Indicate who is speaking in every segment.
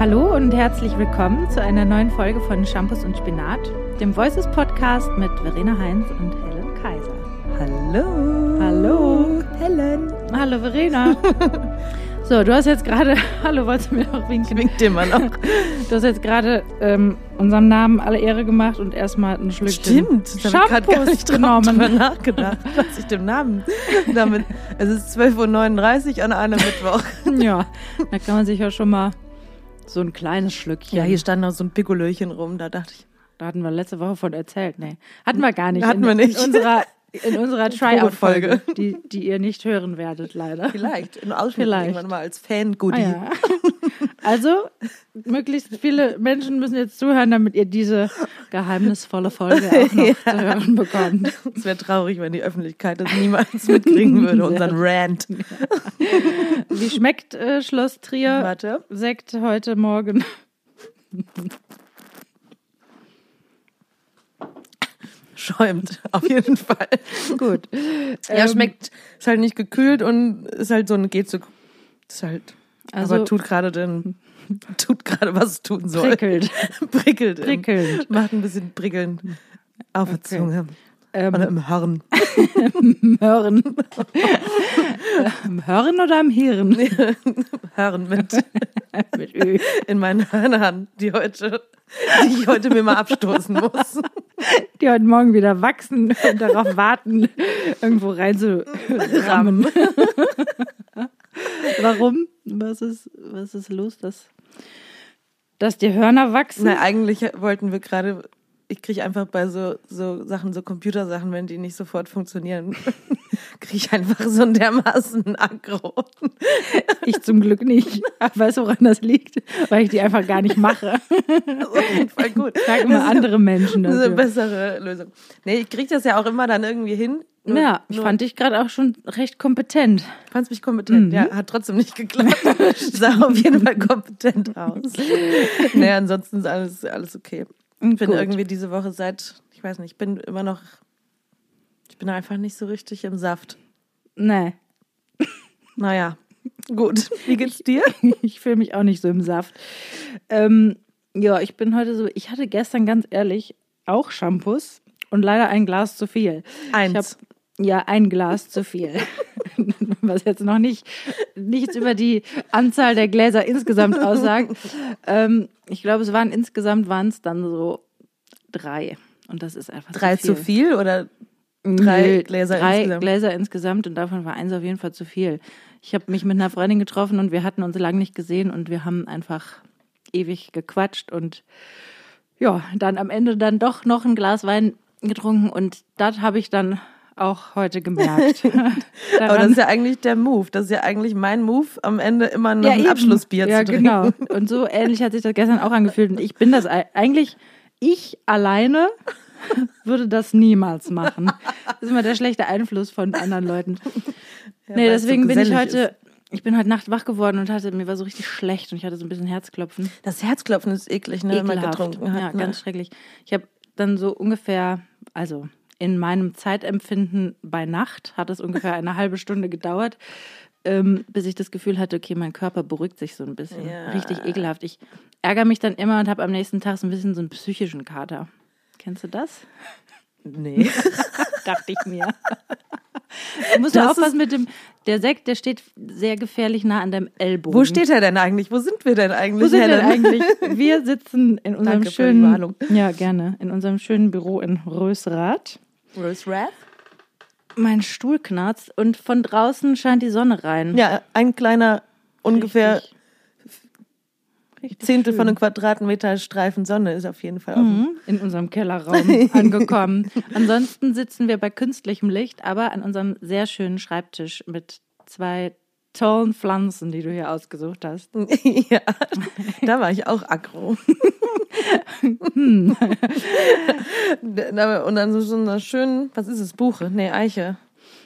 Speaker 1: Hallo und herzlich willkommen zu einer neuen Folge von Shampoos und Spinat, dem Voices Podcast mit Verena Heinz und Helen Kaiser.
Speaker 2: Hallo.
Speaker 1: Hallo.
Speaker 2: Helen.
Speaker 1: Hallo Verena. so, du hast jetzt gerade, hallo, wolltest du mir noch winken?
Speaker 2: Winkt dir mal noch.
Speaker 1: Du hast jetzt gerade ähm, unserem Namen alle Ehre gemacht und erstmal ein Schlückchen
Speaker 2: Stimmt, da habe ich gerade gar nicht drüber
Speaker 1: genommen.
Speaker 2: nachgedacht, was ich dem Namen damit. Es ist 12.39 Uhr an einem Mittwoch.
Speaker 1: Ja, da kann man sich ja schon mal so ein kleines Schlückchen.
Speaker 2: Ja, hier stand noch so ein Pikolöchen rum, da dachte ich,
Speaker 1: Da hatten wir letzte Woche von erzählt. Nee, hatten wir gar nicht.
Speaker 2: Hatten
Speaker 1: in,
Speaker 2: wir nicht.
Speaker 1: In unserer, in unserer Tryout-Folge, die, die ihr nicht hören werdet, leider.
Speaker 2: vielleicht in Ausschnitt
Speaker 1: Vielleicht.
Speaker 2: irgendwann mal als Fan-Goodie.
Speaker 1: Ah, ja. Also, möglichst viele Menschen müssen jetzt zuhören, damit ihr diese geheimnisvolle Folge auch noch zu hören bekommt.
Speaker 2: Es wäre traurig, wenn die Öffentlichkeit das niemals mitkriegen würde, unseren Rant.
Speaker 1: Wie schmeckt äh, Schloss Trier
Speaker 2: Warte.
Speaker 1: Sekt heute Morgen?
Speaker 2: Schäumt, auf jeden Fall.
Speaker 1: Gut.
Speaker 2: Ja,
Speaker 1: Ähm,
Speaker 2: schmeckt, ist halt nicht gekühlt und ist halt so ein geht so, ist halt,
Speaker 1: Also-
Speaker 2: aber tut gerade den, tut gerade was es tun soll.
Speaker 1: Prickelt.
Speaker 2: Prickelt.
Speaker 1: Prickelnd.
Speaker 2: Macht ein bisschen prickeln auf der
Speaker 1: Okay.
Speaker 2: Zunge.
Speaker 1: Ähm,
Speaker 2: Oder im Hirn.
Speaker 1: Hören. Am Hören oder am Hirn?
Speaker 2: Hirn mit
Speaker 1: Mit Ö.
Speaker 2: in meinen Hörnern, die heute, die ich heute mir mal abstoßen muss.
Speaker 1: die heute Morgen wieder wachsen und darauf warten, irgendwo reinzurammen. Warum? Was ist, was ist los, dass, dass die Hörner wachsen?
Speaker 2: Na, eigentlich wollten wir gerade, ich kriege einfach bei so, so Sachen, so Computersachen, wenn die nicht sofort funktionieren, kriege ich einfach so ein dermaßen Aggro.
Speaker 1: Ich zum Glück nicht. Weißt du, woran das liegt? Weil ich die einfach gar nicht mache.
Speaker 2: Auf jeden Fall gut.
Speaker 1: Sag immer andere Menschen
Speaker 2: Das ist eine
Speaker 1: dafür.
Speaker 2: bessere Lösung. Nee, ich kriege das ja auch immer dann irgendwie hin. Nur-
Speaker 1: Ja, ich
Speaker 2: nur-
Speaker 1: fand dich gerade auch schon recht kompetent.
Speaker 2: fandst mich kompetent.
Speaker 1: Mhm.
Speaker 2: Ja, hat trotzdem nicht geklappt. Sah auf jeden Fall kompetent aus. nee, ansonsten ist alles, alles okay. Ich bin
Speaker 1: Gut.
Speaker 2: irgendwie diese Woche seit, ich weiß nicht, ich bin immer noch, ich bin einfach nicht so richtig im Saft.
Speaker 1: Nee,
Speaker 2: Naja, gut. Wie geht's dir?
Speaker 1: ich fühle mich auch nicht so im Saft. Ähm, ja, ich bin heute so, ich hatte gestern ganz ehrlich auch Shampoos und leider ein Glas zu viel.
Speaker 2: Eins.
Speaker 1: Ja, ein Glas zu viel. Was jetzt noch nicht nichts über die Anzahl der Gläser insgesamt aussagt. Ähm, ich glaube, es waren insgesamt waren es dann so drei. Und das ist einfach
Speaker 2: Drei
Speaker 1: zu
Speaker 2: zu
Speaker 1: viel.
Speaker 2: viel oder drei
Speaker 1: Nö,
Speaker 2: Gläser
Speaker 1: drei
Speaker 2: insgesamt?
Speaker 1: Gläser insgesamt und davon war eins auf jeden Fall zu viel. Ich habe mich mit einer Freundin getroffen und wir hatten uns lange nicht gesehen und wir haben einfach ewig gequatscht und ja, dann am Ende dann doch noch ein Glas Wein getrunken und das habe ich dann auch heute gemerkt.
Speaker 2: Aber das ist ja eigentlich der Move. Das ist ja eigentlich mein Move, am Ende immer noch ein
Speaker 1: eben.
Speaker 2: Abschlussbier
Speaker 1: ja,
Speaker 2: zu trinken.
Speaker 1: genau. Und so ähnlich hat sich das gestern auch angefühlt. Und ich bin das ei- eigentlich, ich alleine würde das niemals machen. Das ist immer der schlechte Einfluss von anderen Leuten. nee,
Speaker 2: weil es so
Speaker 1: deswegen bin ich heute, ich bin heute Nacht wach geworden und hatte, mir war so richtig schlecht und ich hatte so ein bisschen Herzklopfen.
Speaker 2: Das Herzklopfen ist eklig, ne, wenn man
Speaker 1: Ekelhaft.
Speaker 2: getrunken hat.
Speaker 1: Ja,
Speaker 2: ne?
Speaker 1: ganz schrecklich. Ich habe dann so ungefähr, also in meinem Zeitempfinden bei Nacht hat es ungefähr eine halbe Stunde gedauert, ähm, bis ich das Gefühl hatte, okay, mein Körper beruhigt sich so ein bisschen.
Speaker 2: Ja.
Speaker 1: Richtig ekelhaft. Ich ärgere mich dann immer und habe am nächsten Tag so ein bisschen so einen psychischen Kater. Kennst du das?
Speaker 2: Nee.
Speaker 1: Dachte ich mir. Du musst du
Speaker 2: Das
Speaker 1: aufpassen mit dem, der Sekt, der steht sehr gefährlich nah an deinem Ellbogen.
Speaker 2: Wo steht er denn eigentlich? Wo sind wir denn eigentlich?
Speaker 1: Wo sind wir denn eigentlich? Wir sitzen in unserem
Speaker 2: Danke für die
Speaker 1: schönen, ja gerne, in unserem schönen Büro in Rösrath.
Speaker 2: Rose Wrath?
Speaker 1: Mein Stuhl knarzt und von draußen scheint die Sonne rein.
Speaker 2: Ja, ein kleiner, ungefähr
Speaker 1: Richtig- richtig
Speaker 2: Zehntel
Speaker 1: schön.
Speaker 2: von einem Quadratmeter Streifen Sonne ist auf jeden Fall offen.
Speaker 1: Mhm, in unserem Kellerraum angekommen. Ansonsten sitzen wir bei künstlichem Licht, aber an unserem sehr schönen Schreibtisch mit zwei tollen Pflanzen, die du hier ausgesucht hast.
Speaker 2: ja, da war ich auch aggro.
Speaker 1: Hm.
Speaker 2: Und dann so, so einer schönen, was ist es, Buche? Nee, Eiche.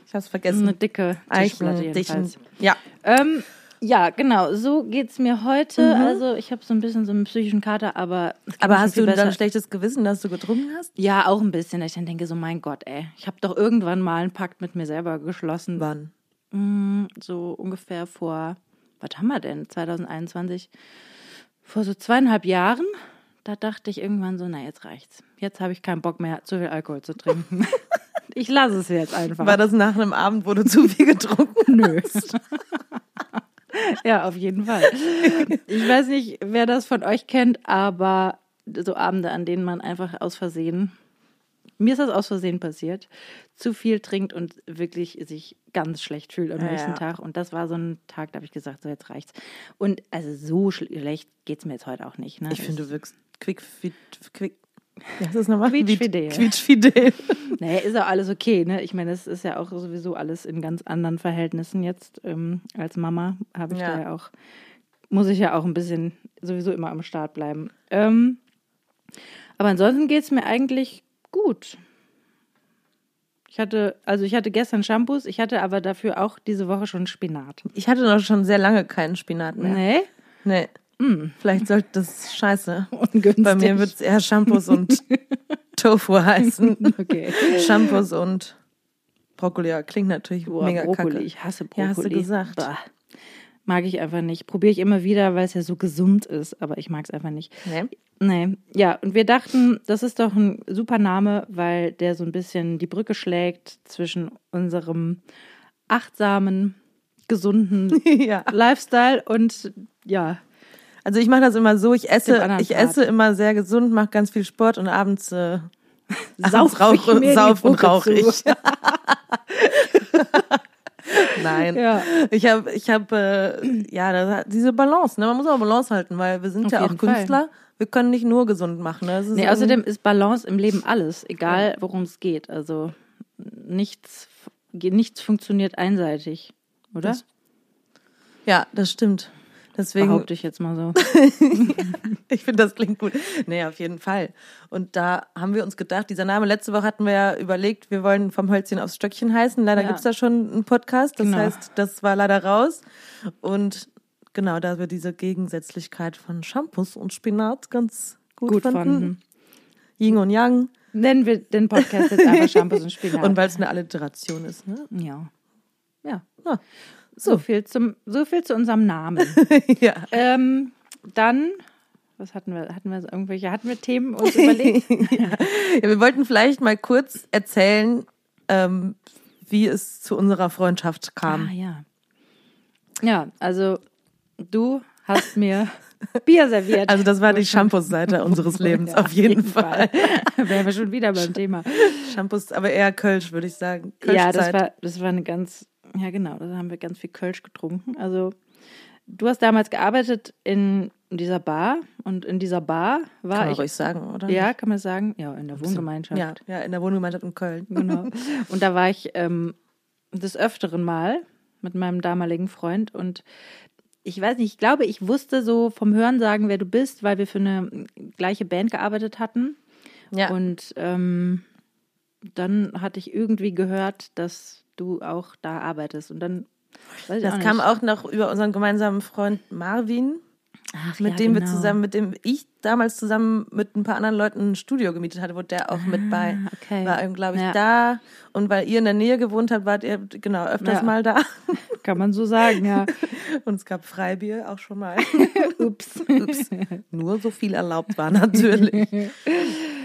Speaker 2: Ich hab's vergessen.
Speaker 1: Eine dicke Tischplatte
Speaker 2: Eichen, Dichen.
Speaker 1: jedenfalls.
Speaker 2: Ja.
Speaker 1: Ähm, ja, genau. So geht's mir heute.
Speaker 2: Mhm.
Speaker 1: Also ich habe so ein bisschen so einen psychischen Kater, aber
Speaker 2: Aber hast du dann
Speaker 1: besser.
Speaker 2: ein schlechtes Gewissen, dass du getrunken hast?
Speaker 1: Ja, auch ein bisschen. Ich dann denke so, mein Gott, ey, ich habe doch irgendwann mal einen Pakt mit mir selber geschlossen.
Speaker 2: Wann?
Speaker 1: Mm, So ungefähr vor, was haben wir denn? 2021. vor so zweieinhalb Jahren, da dachte ich irgendwann so, na jetzt reicht's. Jetzt habe ich keinen Bock mehr, zu viel Alkohol zu trinken. ich lasse es jetzt einfach.
Speaker 2: War das nach einem Abend, wo du zu viel getrunken
Speaker 1: Nö. ja, auf jeden Fall. Ich weiß nicht, wer das von euch kennt, aber so Abende, an denen man einfach aus Versehen, mir ist das aus Versehen passiert, zu viel trinkt und wirklich sich ganz schlecht fühlt am
Speaker 2: Ja,
Speaker 1: nächsten
Speaker 2: ja.
Speaker 1: Tag. Und das war so ein Tag, da habe ich gesagt, so jetzt reicht's. Und also so schlecht geht's mir jetzt heute auch nicht. Ne?
Speaker 2: Ich finde, du wirkst quick, fit, quick. Ja, das ist nochmal
Speaker 1: Quietschfidel.
Speaker 2: Quietschfidel.
Speaker 1: Naja, ist auch alles okay, ne? Ich meine, es ist ja auch sowieso alles in ganz anderen Verhältnissen jetzt. Ähm, als Mama habe ich
Speaker 2: Ja.
Speaker 1: da ja auch, muss ich ja auch ein bisschen sowieso immer am Start bleiben. Ähm, aber ansonsten geht es mir eigentlich gut. Ich hatte, also ich hatte gestern Shampoos, ich hatte aber dafür auch diese Woche schon Spinat.
Speaker 2: Ich hatte noch schon sehr lange keinen Spinat mehr.
Speaker 1: Nee?
Speaker 2: Nee. Vielleicht sollte das scheiße.
Speaker 1: Ungünstig.
Speaker 2: Bei mir wird es eher Shampoos und Tofu heißen.
Speaker 1: Okay.
Speaker 2: Shampoos und Brokkoli. Klingt natürlich
Speaker 1: Boah,
Speaker 2: mega
Speaker 1: Brokkoli.
Speaker 2: kacke.
Speaker 1: Ich hasse Brokkoli.
Speaker 2: Ja, hast du gesagt.
Speaker 1: Bah. Mag ich einfach nicht. Probiere ich immer wieder, weil es ja so gesund ist, aber ich mag es einfach nicht.
Speaker 2: Nee.
Speaker 1: Nee, ja, und wir dachten, das ist doch ein super Name, weil der so ein bisschen die Brücke schlägt zwischen unserem achtsamen, gesunden
Speaker 2: ja.
Speaker 1: Lifestyle und ja,
Speaker 2: Also ich mache das immer so, ich esse, ich
Speaker 1: Part.
Speaker 2: esse immer sehr gesund, mache ganz viel Sport und abends äh,
Speaker 1: sauf,
Speaker 2: rauche, sauf und rauche ich. Nein.
Speaker 1: Ja.
Speaker 2: Ich habe, ich habe, äh, ja, das, diese Balance, ne? Man muss auch Balance halten, weil wir sind
Speaker 1: Auf
Speaker 2: ja auch
Speaker 1: jeden Fall.
Speaker 2: Künstler. Wir können nicht nur gesund machen. Ne? Ist
Speaker 1: Nee, außerdem ist Balance im Leben alles, egal worum es geht. Also nichts, nichts funktioniert einseitig, oder?
Speaker 2: Das ja, das stimmt. Deswegen,
Speaker 1: Behaupte ich jetzt mal so.
Speaker 2: ich finde, das klingt gut. Nee, auf jeden Fall. Und da haben wir uns gedacht, dieser Name, letzte Woche hatten wir ja überlegt, wir wollen vom Hölzchen aufs Stöckchen heißen. Leider
Speaker 1: Ja.
Speaker 2: gibt's da schon einen Podcast. Das
Speaker 1: Genau.
Speaker 2: heißt, das war leider raus. Und genau, da wir diese Gegensätzlichkeit von Shampoos und Spinat ganz gut,
Speaker 1: Gut
Speaker 2: fanden.
Speaker 1: fanden.
Speaker 2: Yin und Yang.
Speaker 1: Nennen wir den Podcast jetzt einfach Shampoos und Spinat.
Speaker 2: Und weil es eine Alliteration ist. Ne?
Speaker 1: ja. Ja.
Speaker 2: Ja.
Speaker 1: So viel, zum, so viel zu unserem Namen.
Speaker 2: ja.
Speaker 1: ähm, dann, was hatten wir? Hatten wir irgendwelche, hatten wir Themen uns überlegt?
Speaker 2: ja, wir wollten vielleicht mal kurz erzählen, ähm, wie es zu unserer Freundschaft kam.
Speaker 1: ah, ja. Ja, also du hast mir Bier serviert.
Speaker 2: Also das war die Shampoos-Seite unseres Lebens,
Speaker 1: Ja,
Speaker 2: auf jeden, Fall.
Speaker 1: Wären wir schon wieder beim Thema.
Speaker 2: Shampoos, aber eher Kölsch, würde ich sagen.
Speaker 1: Ja, das war, das war eine ganz, ja genau, da haben wir ganz viel Kölsch getrunken. Also du hast damals gearbeitet in dieser Bar und in dieser Bar war
Speaker 2: Kann man
Speaker 1: ich.
Speaker 2: ruhig sagen, oder?
Speaker 1: Ja, kann man sagen. Ja, in der Wohngemeinschaft.
Speaker 2: Ja, ja, in der Wohngemeinschaft in Köln.
Speaker 1: Genau. Und da war ich ähm, des Öfteren mal mit meinem damaligen Freund und ich weiß nicht, ich glaube, ich wusste so vom Hörensagen, wer du bist, weil wir für eine gleiche Band gearbeitet hatten.
Speaker 2: Ja.
Speaker 1: Und ähm, dann hatte ich irgendwie gehört, dass du auch da arbeitest. Und dann
Speaker 2: das
Speaker 1: auch
Speaker 2: kam auch noch über unseren gemeinsamen Freund Marvin,
Speaker 1: Ach,
Speaker 2: mit
Speaker 1: ja,
Speaker 2: dem wir
Speaker 1: genau.
Speaker 2: zusammen, mit dem ich damals zusammen mit ein paar anderen Leuten ein Studio gemietet hatte, wo der auch mit bei
Speaker 1: Ah, okay.
Speaker 2: war, glaube ich,
Speaker 1: Ja.
Speaker 2: da. Und weil ihr in der Nähe gewohnt habt, wart ihr genau öfters
Speaker 1: Ja.
Speaker 2: mal da.
Speaker 1: Kann man so sagen, ja.
Speaker 2: Und es gab Freibier auch schon mal.
Speaker 1: Ups.
Speaker 2: Ups. Nur so viel erlaubt war natürlich.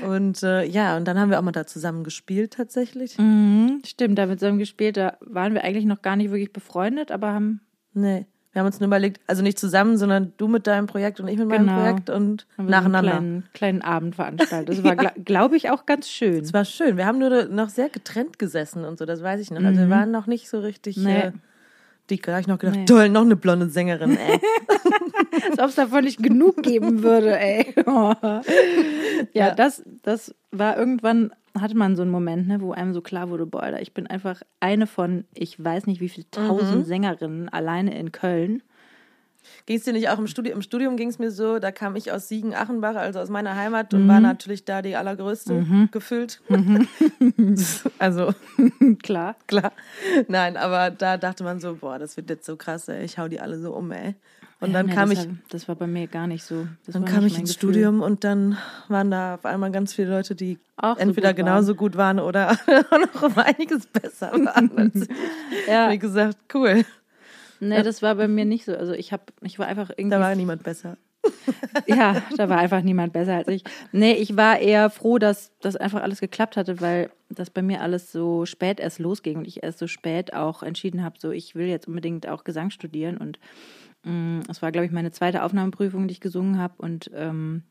Speaker 2: Und äh, ja, und dann haben wir auch mal da zusammen gespielt tatsächlich.
Speaker 1: Mhm, stimmt, da mit so einem gespielt, da waren wir eigentlich noch gar nicht wirklich befreundet, aber haben,
Speaker 2: Nee. Wir haben uns nur überlegt, also nicht zusammen, sondern du mit deinem Projekt und ich mit meinem
Speaker 1: Genau.
Speaker 2: Projekt und
Speaker 1: haben wir
Speaker 2: nacheinander.
Speaker 1: einen kleinen, kleinen Abend veranstaltet. Das war, glaube ich, auch ganz schön.
Speaker 2: Es war schön. Wir haben nur noch sehr getrennt gesessen und so, das weiß ich noch. Also wir waren noch nicht so richtig
Speaker 1: Mhm. Nee.
Speaker 2: äh, dick. Da habe ich noch gedacht,
Speaker 1: Nee.
Speaker 2: toll, noch eine blonde Sängerin, ey.
Speaker 1: Als ob es davon nicht genug geben würde, ey. ja,
Speaker 2: Ja.
Speaker 1: Das, das war irgendwann, hatte man so einen Moment, ne, wo einem so klar wurde, boah, ich bin einfach eine von, ich weiß nicht wie viele tausend Sängerinnen alleine in Köln.
Speaker 2: Ging es dir nicht auch im Studium? Im Studium ging es mir so, da kam ich aus Siegen-Achenbach, also aus meiner Heimat
Speaker 1: Mhm.
Speaker 2: und war natürlich da die allergrößte gefühlt. also
Speaker 1: Klar.
Speaker 2: klar. Nein, aber da dachte man so, boah, das wird jetzt so krass, ey. Ich hau die alle so um, ey. Und dann
Speaker 1: nee,
Speaker 2: kam
Speaker 1: das
Speaker 2: ich,
Speaker 1: War, das war bei mir gar nicht so. Das
Speaker 2: dann kam ich ins
Speaker 1: Gefühl.
Speaker 2: Studium und dann waren da auf einmal ganz viele Leute, die
Speaker 1: Auch so
Speaker 2: entweder
Speaker 1: gut
Speaker 2: genauso gut waren oder noch um einiges besser waren.
Speaker 1: Ja,
Speaker 2: Wie gesagt, cool.
Speaker 1: nee, das war bei mir nicht so. Also ich habe, ich war einfach irgendwie
Speaker 2: Da war niemand besser.
Speaker 1: ja, da war einfach niemand besser als ich. Nee, ich war eher froh, dass das einfach alles geklappt hatte, weil das bei mir alles so spät erst losging und ich erst so spät auch entschieden habe, so ich will jetzt unbedingt auch Gesang studieren und es war, glaube ich, meine zweite Aufnahmeprüfung, die ich gesungen habe und ähm,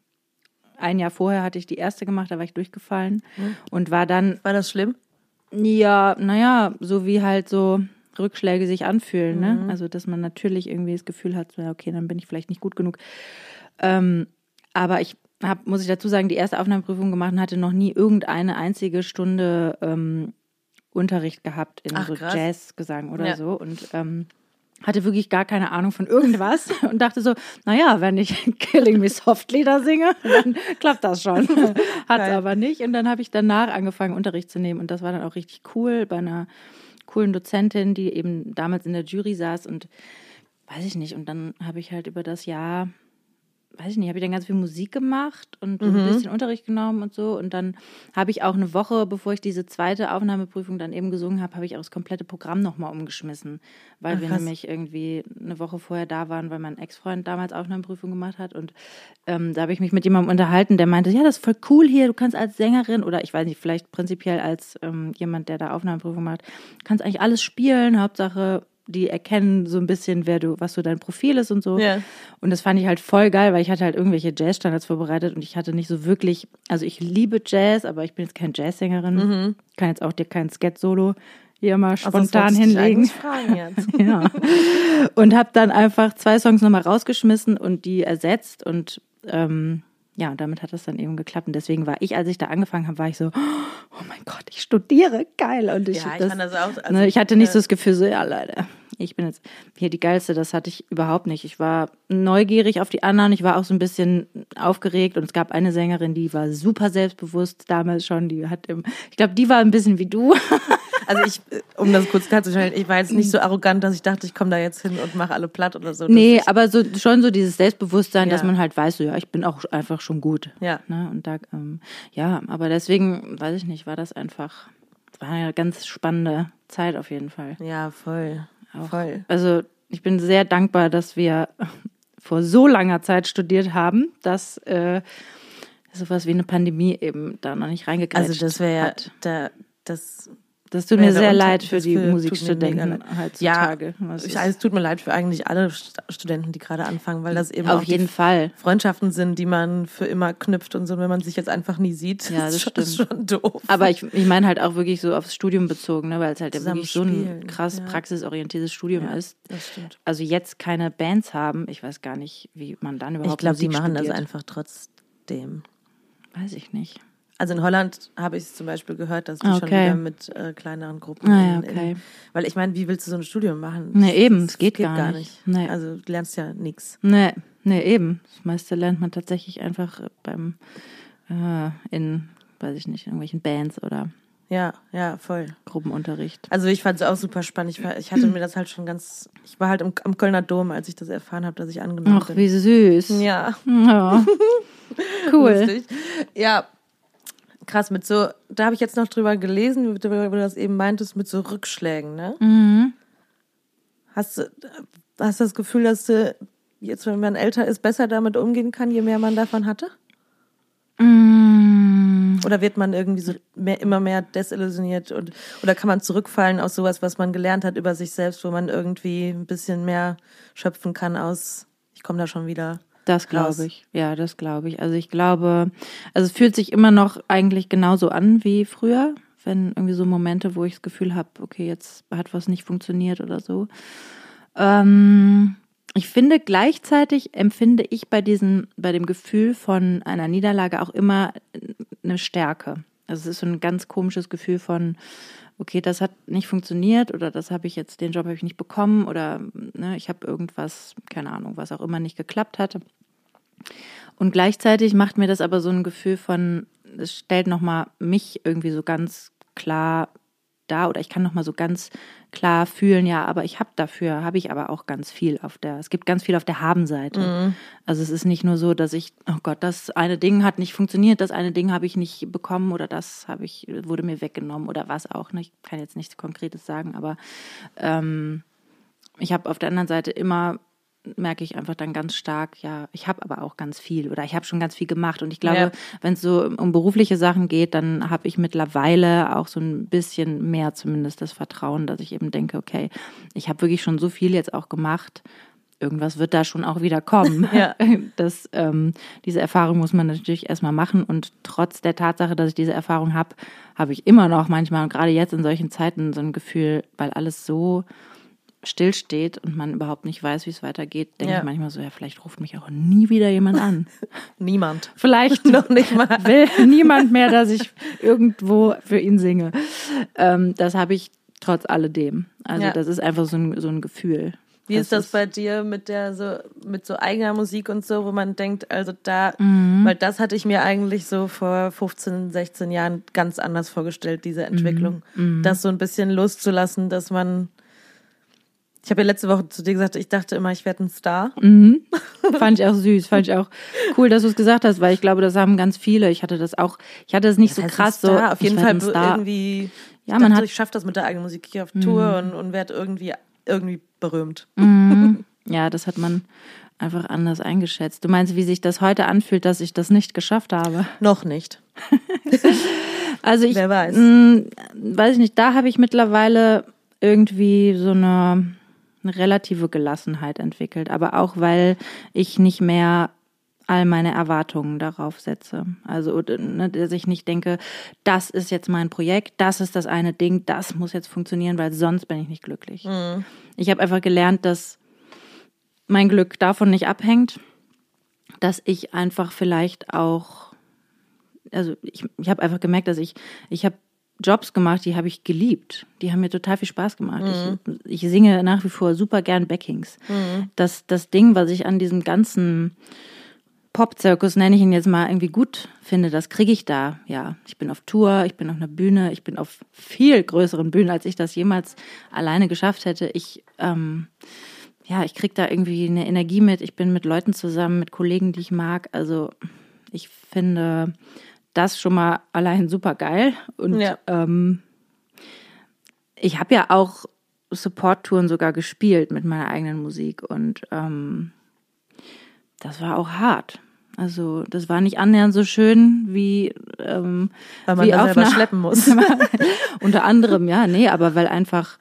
Speaker 1: ein Jahr vorher hatte ich die erste gemacht, da war ich durchgefallen
Speaker 2: Mhm.
Speaker 1: und war dann
Speaker 2: War das schlimm?
Speaker 1: ja, naja, so wie halt so Rückschläge sich anfühlen, ne?
Speaker 2: Mhm.
Speaker 1: Also, dass man natürlich irgendwie das Gefühl hat, so, okay, dann bin ich vielleicht nicht gut genug. Ähm, aber ich habe, muss ich dazu sagen, die erste Aufnahmeprüfung gemacht und hatte noch nie irgendeine einzige Stunde ähm, Unterricht gehabt in
Speaker 2: Ach,
Speaker 1: so. Jazzgesang oder
Speaker 2: Ja.
Speaker 1: so und ähm, hatte wirklich gar keine Ahnung von irgendwas und dachte so, naja, wenn ich Killing Me Softly da singe, dann klappt das schon. Hat
Speaker 2: Geil.
Speaker 1: aber nicht. Und dann habe ich danach angefangen, Unterricht zu nehmen und das war dann auch richtig cool bei einer coolen Dozentin, die eben damals in der Jury saß und weiß ich nicht. Und dann habe ich halt über das Jahr, weiß ich nicht, habe ich dann ganz viel Musik gemacht und so ein bisschen Unterricht genommen und so. Und dann habe ich auch eine Woche, bevor ich diese zweite Aufnahmeprüfung dann eben gesungen habe, habe ich auch das komplette Programm nochmal umgeschmissen, weil
Speaker 2: Ach,
Speaker 1: wir
Speaker 2: krass.
Speaker 1: nämlich irgendwie eine Woche vorher da waren, weil mein Ex-Freund damals Aufnahmeprüfung gemacht hat. Und ähm, da habe ich mich mit jemandem unterhalten, der meinte, ja, das ist voll cool hier, du kannst als Sängerin oder ich weiß nicht, vielleicht prinzipiell als ähm, jemand, der da Aufnahmeprüfung macht, kannst eigentlich alles spielen, Hauptsache die erkennen so ein bisschen, wer du, was so dein Profil ist und so.
Speaker 2: Ja.
Speaker 1: Und das fand ich halt voll geil, weil ich hatte halt irgendwelche Jazzstandards vorbereitet und ich hatte nicht so wirklich, also ich liebe Jazz, aber ich bin jetzt keine Jazzsängerin. Kann jetzt auch dir kein Sket-Solo hier mal
Speaker 2: Also,
Speaker 1: spontan
Speaker 2: das dich
Speaker 1: hinlegen.
Speaker 2: eigentlich fragen jetzt.
Speaker 1: Ja. Und habe dann einfach zwei Songs nochmal rausgeschmissen und die ersetzt und ähm, ja, und damit hat das dann eben geklappt. Und deswegen war ich, als ich da angefangen habe, war ich so, oh mein Gott, ich studiere, geil. Und ich,
Speaker 2: Ja, ich fand das auch- also,
Speaker 1: ne, ich hatte nicht so das Gefühl, so, ja, Leute, ich bin jetzt hier die Geilste. Das hatte ich überhaupt nicht. Ich war neugierig auf die anderen. Ich war auch so ein bisschen aufgeregt. Und es gab eine Sängerin, die war super selbstbewusst damals schon. Die hat im, ich glaube, die war ein bisschen wie du.
Speaker 2: Also ich, um das kurz klarzustellen, ich war jetzt nicht so arrogant, dass ich dachte, ich komme da jetzt hin und mache alle platt oder so.
Speaker 1: Nee, aber so schon so dieses Selbstbewusstsein, dass
Speaker 2: Ja.
Speaker 1: man halt weiß, so ja, ich bin auch einfach schon gut.
Speaker 2: Ja.
Speaker 1: Ne? Und da, ähm, ja, aber deswegen, weiß ich nicht, war das einfach, war eine ganz spannende Zeit auf jeden Fall.
Speaker 2: Ja, voll.
Speaker 1: Auch.
Speaker 2: Voll.
Speaker 1: Also ich bin sehr dankbar, dass wir vor so langer Zeit studiert haben, dass äh, sowas wie eine Pandemie eben da noch nicht reingegrätscht
Speaker 2: Also das wäre ja da, das
Speaker 1: Das tut mir sehr leid für
Speaker 2: das
Speaker 1: die Musikstudenten heutzutage. Was
Speaker 2: Ich, also, es tut mir leid für eigentlich alle St- Studenten, die gerade anfangen, weil das eben
Speaker 1: auf jeden Fall.
Speaker 2: Freundschaften sind, die man für immer knüpft und so, wenn man sich jetzt einfach nie sieht,
Speaker 1: Ja,
Speaker 2: ist
Speaker 1: das
Speaker 2: schon, ist
Speaker 1: stimmt.
Speaker 2: schon doof.
Speaker 1: Aber ich, ich meine halt auch wirklich so aufs Studium bezogen, ne, weil es halt ja wirklich so ein krass
Speaker 2: ja.
Speaker 1: praxisorientiertes Studium
Speaker 2: Ja,
Speaker 1: ist.
Speaker 2: das stimmt.
Speaker 1: Also jetzt keine Bands haben, ich weiß gar nicht, wie man dann überhaupt
Speaker 2: Ich glaube, die machen das
Speaker 1: studiert.
Speaker 2: einfach trotzdem.
Speaker 1: Weiß ich nicht.
Speaker 2: Also in Holland habe ich es zum Beispiel gehört, dass die schon
Speaker 1: Okay.
Speaker 2: wieder mit äh, kleineren Gruppen.
Speaker 1: Ah ja, okay.
Speaker 2: In, weil ich meine, wie willst du so ein Studium machen?
Speaker 1: Nee, eben, es geht gar nicht. Nee.
Speaker 2: Also du lernst ja nichts.
Speaker 1: Nee, nee, eben. Das meiste lernt man tatsächlich einfach beim äh, in, weiß ich nicht, irgendwelchen Bands oder
Speaker 2: Ja, ja, voll.
Speaker 1: Gruppenunterricht.
Speaker 2: Also ich fand es auch super spannend. Ich, war, ich hatte mir das halt schon ganz. Ich war halt im, am Kölner Dom, als ich das erfahren habe, dass ich angenommen
Speaker 1: Ach,
Speaker 2: bin.
Speaker 1: wie süß.
Speaker 2: Ja,
Speaker 1: Ja. cool.
Speaker 2: lustig. Ja, krass. Mit so, da habe ich jetzt noch drüber gelesen, wie du, das eben meintest, mit so Rückschlägen. Ne?
Speaker 1: Mhm.
Speaker 2: Hast du hast du das Gefühl, dass du jetzt, wenn man älter ist, besser damit umgehen kann, je mehr man davon hatte?
Speaker 1: Mm.
Speaker 2: Oder wird man irgendwie so mehr, immer mehr desillusioniert und oder kann man zurückfallen aus sowas, was man gelernt hat über sich selbst, wo man irgendwie ein bisschen mehr schöpfen kann aus, ich komme da schon wieder.
Speaker 1: Das glaube ich. Ja, das glaube ich. Also ich glaube, also es fühlt sich immer noch eigentlich genauso an wie früher, wenn irgendwie so Momente, wo ich das Gefühl habe, okay, jetzt hat was nicht funktioniert oder so. Ähm, ich finde gleichzeitig empfinde ich bei diesem, bei dem Gefühl von einer Niederlage auch immer eine Stärke. Also es ist so ein ganz komisches Gefühl von, okay, das hat nicht funktioniert oder das habe ich jetzt, den Job habe ich nicht bekommen oder ne, ich habe irgendwas, keine Ahnung, was auch immer nicht geklappt hat. Und gleichzeitig macht mir das aber so ein Gefühl von, es stellt nochmal mich irgendwie so ganz klar dar oder ich kann nochmal so ganz klar fühlen, ja, aber ich habe dafür, habe ich aber auch ganz viel auf der, es gibt ganz viel auf der Habenseite. Also es ist nicht nur so, dass ich, oh Gott, das eine Ding hat nicht funktioniert, das eine Ding habe ich nicht bekommen oder das habe ich, wurde mir weggenommen oder was auch. Ne? Ich kann jetzt nichts Konkretes sagen, aber ähm, ich habe auf der anderen Seite immer merke ich einfach dann ganz stark, ja, ich habe aber auch ganz viel oder ich habe schon ganz viel gemacht. Und ich glaube,
Speaker 2: Ja.
Speaker 1: wenn es so um berufliche Sachen geht, dann habe ich mittlerweile auch so ein bisschen mehr zumindest das Vertrauen, dass ich eben denke, okay, ich habe wirklich schon so viel jetzt auch gemacht. Irgendwas wird da schon auch wieder kommen.
Speaker 2: Ja.
Speaker 1: Das, ähm, diese Erfahrung muss man natürlich erstmal machen. Und trotz der Tatsache, dass ich diese Erfahrung habe, habe ich immer noch manchmal, und gerade jetzt in solchen Zeiten, so ein Gefühl, weil alles so stillsteht und man überhaupt nicht weiß, wie es weitergeht, denke
Speaker 2: Ja.
Speaker 1: ich manchmal so, ja, vielleicht ruft mich auch nie wieder jemand an.
Speaker 2: Niemand.
Speaker 1: Vielleicht
Speaker 2: Noch nicht mal.
Speaker 1: will niemand mehr, dass ich irgendwo für ihn singe. Ähm, das habe ich trotz alledem. Also
Speaker 2: Ja.
Speaker 1: das ist einfach so ein, so ein Gefühl.
Speaker 2: Wie ist das bei dir mit der so mit so eigener Musik und so, wo man denkt, also da,
Speaker 1: Mhm.
Speaker 2: weil das hatte ich mir eigentlich so vor 15, 16 Jahren ganz anders vorgestellt, diese Entwicklung,
Speaker 1: Mhm.
Speaker 2: das so ein bisschen loszulassen, dass man ich habe ja letzte Woche zu dir gesagt, ich dachte immer, ich werde ein Star.
Speaker 1: Mhm. Fand ich auch süß, fand ich auch cool, dass du es gesagt hast, weil ich glaube, das haben ganz viele. Ich hatte das auch, ich hatte das nicht so
Speaker 2: heißt
Speaker 1: krass
Speaker 2: ein
Speaker 1: so.
Speaker 2: Star? Auf
Speaker 1: ich
Speaker 2: jeden Fall
Speaker 1: Star.
Speaker 2: irgendwie.
Speaker 1: Ja,
Speaker 2: ich
Speaker 1: man
Speaker 2: dachte,
Speaker 1: hat- Mhm.
Speaker 2: ich schaffe das mit der eigenen Musik hier auf Tour und, und werde irgendwie irgendwie berühmt.
Speaker 1: Mhm. Ja, das hat man einfach anders eingeschätzt. Du meinst, wie sich das heute anfühlt, dass ich das nicht geschafft habe?
Speaker 2: Noch nicht.
Speaker 1: Also ich
Speaker 2: Wer weiß.
Speaker 1: Mh, weiß ich nicht, da habe ich mittlerweile irgendwie so eine, eine relative Gelassenheit entwickelt, aber auch weil ich nicht mehr all meine Erwartungen darauf setze. Also, ne, dass ich nicht denke, das ist jetzt mein Projekt, das ist das eine Ding, das muss jetzt funktionieren, weil sonst bin ich nicht glücklich. Ich habe einfach gelernt, dass mein Glück davon nicht abhängt, dass ich einfach vielleicht auch also ich, ich habe einfach gemerkt, dass ich, ich habe Jobs gemacht, die habe ich geliebt. Die haben mir total viel Spaß gemacht. Ich, ich singe nach wie vor super gern Backings. Das, das Ding, was ich an diesem ganzen Pop-Zirkus, nenne ich ihn jetzt mal, irgendwie gut finde, das kriege ich da. Ja, ich bin auf Tour, ich bin auf einer Bühne, ich bin auf viel größeren Bühnen, als ich das jemals alleine geschafft hätte. Ich, ähm, ja, ich kriege da irgendwie eine Energie mit. Ich bin mit Leuten zusammen, mit Kollegen, die ich mag. Also ich finde das schon mal allein super geil. Und
Speaker 2: Ja.
Speaker 1: ähm, ich habe ja auch Support-Touren sogar gespielt mit meiner eigenen Musik und ähm, das war auch hart. Also das war nicht annähernd so schön wie ähm,
Speaker 2: Weil man
Speaker 1: wie auf
Speaker 2: selber
Speaker 1: einer-
Speaker 2: schleppen muss.
Speaker 1: Unter anderem, ja, nee, aber weil einfach,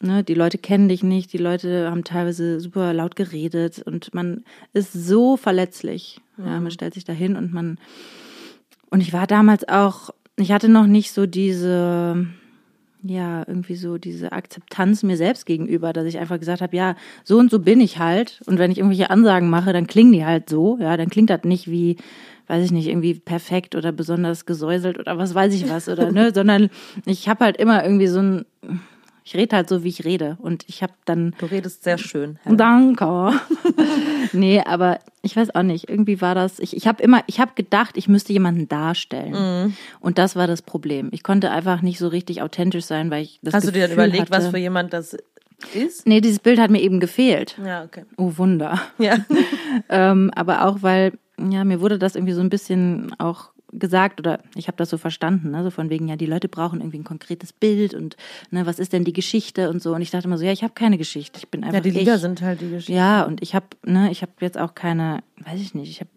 Speaker 1: ne, die Leute kennen dich nicht, die Leute haben teilweise super laut geredet und man ist so verletzlich. Ja, man stellt sich da hin und man, und ich war damals auch, ich hatte noch nicht so diese, ja, irgendwie so diese Akzeptanz mir selbst gegenüber, dass ich einfach gesagt habe, ja, so und so bin ich halt. Und wenn ich irgendwelche Ansagen mache, dann klingen die halt so, ja, dann klingt das nicht wie, weiß ich nicht, irgendwie perfekt oder besonders gesäuselt oder was weiß ich was, oder ne, sondern ich habe halt immer irgendwie so ein, ich rede halt so, wie ich rede. Und ich habe dann
Speaker 2: Du redest sehr schön. Helen.
Speaker 1: Danke. nee, aber ich weiß auch nicht. Irgendwie war das. Ich, ich habe immer, ich habe gedacht, ich müsste jemanden darstellen.
Speaker 2: Mhm.
Speaker 1: Und das war das Problem. Ich konnte einfach nicht so richtig authentisch sein, weil ich das
Speaker 2: Hast du dir dann
Speaker 1: Gefühl
Speaker 2: überlegt, was
Speaker 1: hatte,
Speaker 2: für jemand das ist?
Speaker 1: Nee, dieses Bild hat mir eben gefehlt.
Speaker 2: Ja, okay.
Speaker 1: Oh Wunder.
Speaker 2: Ja.
Speaker 1: ähm, aber auch weil, ja, mir wurde das irgendwie so ein bisschen auch gesagt oder ich habe das so verstanden, ne, so von wegen, ja, die Leute brauchen irgendwie ein konkretes Bild und ne, was ist denn die Geschichte und so. Und ich dachte immer so, ja, ich habe keine Geschichte. Ich bin einfach
Speaker 2: Ja, die Lieder
Speaker 1: ich.
Speaker 2: sind halt die Geschichte.
Speaker 1: Ja, und ich habe, ne, ich habe jetzt auch keine, weiß ich nicht, ich habe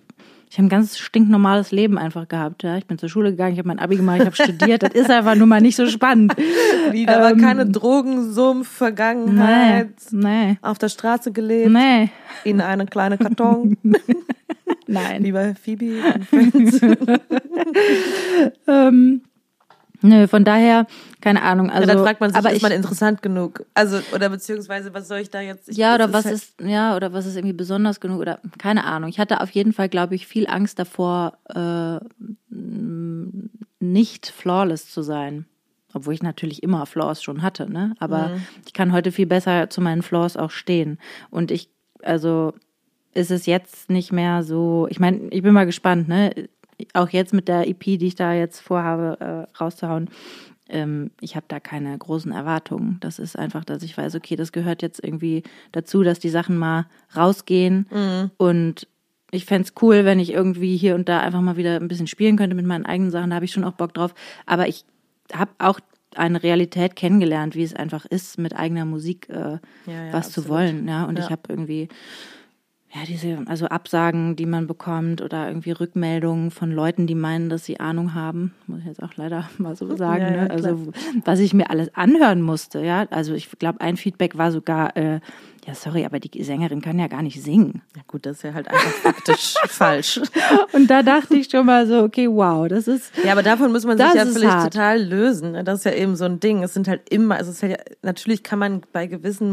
Speaker 1: ich habe ein ganz stinknormales Leben einfach gehabt. Ja. Ich bin zur Schule gegangen, ich habe mein Abi gemacht, ich habe studiert. Das ist einfach nur mal nicht so spannend.
Speaker 2: Wie, da war keine Drogensumpf, Vergangenheit,
Speaker 1: Nee,
Speaker 2: auf der Straße gelebt,
Speaker 1: nee,
Speaker 2: in eine kleine Karton,
Speaker 1: nein.
Speaker 2: wie bei Phoebe.
Speaker 1: Ähm, nö, von daher, keine Ahnung. Also,
Speaker 2: ja, dann fragt man sich,
Speaker 1: aber
Speaker 2: ist
Speaker 1: ich,
Speaker 2: man interessant genug? Also, oder beziehungsweise, was soll ich da jetzt? Ich,
Speaker 1: ja, oder was
Speaker 2: halt-
Speaker 1: ist, ja, oder was ist irgendwie besonders genug oder keine Ahnung. Ich hatte auf jeden Fall, glaube ich, viel Angst davor, äh, nicht flawless zu sein. Obwohl ich natürlich immer Flaws schon hatte, ne? Aber
Speaker 2: Mhm.
Speaker 1: ich kann heute viel besser zu meinen Flaws auch stehen. Und ich, also ist es jetzt nicht mehr so, ich meine, ich bin mal gespannt, ne? Auch jetzt mit der EP, die ich da jetzt vorhabe, äh, rauszuhauen. Ähm, ich habe da keine großen Erwartungen. Das ist einfach, dass ich weiß, okay, das gehört jetzt irgendwie dazu, dass die Sachen mal rausgehen. Und ich fänd's cool, wenn ich irgendwie hier und da einfach mal wieder ein bisschen spielen könnte mit meinen eigenen Sachen. Da habe ich schon auch Bock drauf. Aber ich habe auch eine Realität kennengelernt, wie es einfach ist, mit eigener Musik äh,
Speaker 2: Ja, ja,
Speaker 1: was zu
Speaker 2: absolut.
Speaker 1: wollen. Ja, und
Speaker 2: Ja.
Speaker 1: ich habe irgendwie ja, diese, also Absagen, die man bekommt oder irgendwie Rückmeldungen von Leuten, die meinen, dass sie Ahnung haben, muss ich jetzt auch leider mal so sagen.
Speaker 2: Ja, ja,
Speaker 1: ne? Also was ich mir alles anhören musste, ja. Also ich glaube, ein Feedback war sogar, äh, ja, sorry, aber die Sängerin kann ja gar nicht singen.
Speaker 2: Ja gut, das ist ja halt einfach faktisch falsch.
Speaker 1: Und da dachte ich schon mal so, okay, wow, das ist.
Speaker 2: Ja, aber davon muss man sich ja vielleicht
Speaker 1: hart.
Speaker 2: total lösen. ne? Das ist ja eben so ein Ding. Es sind halt immer, also es ist ja, natürlich kann man bei gewissen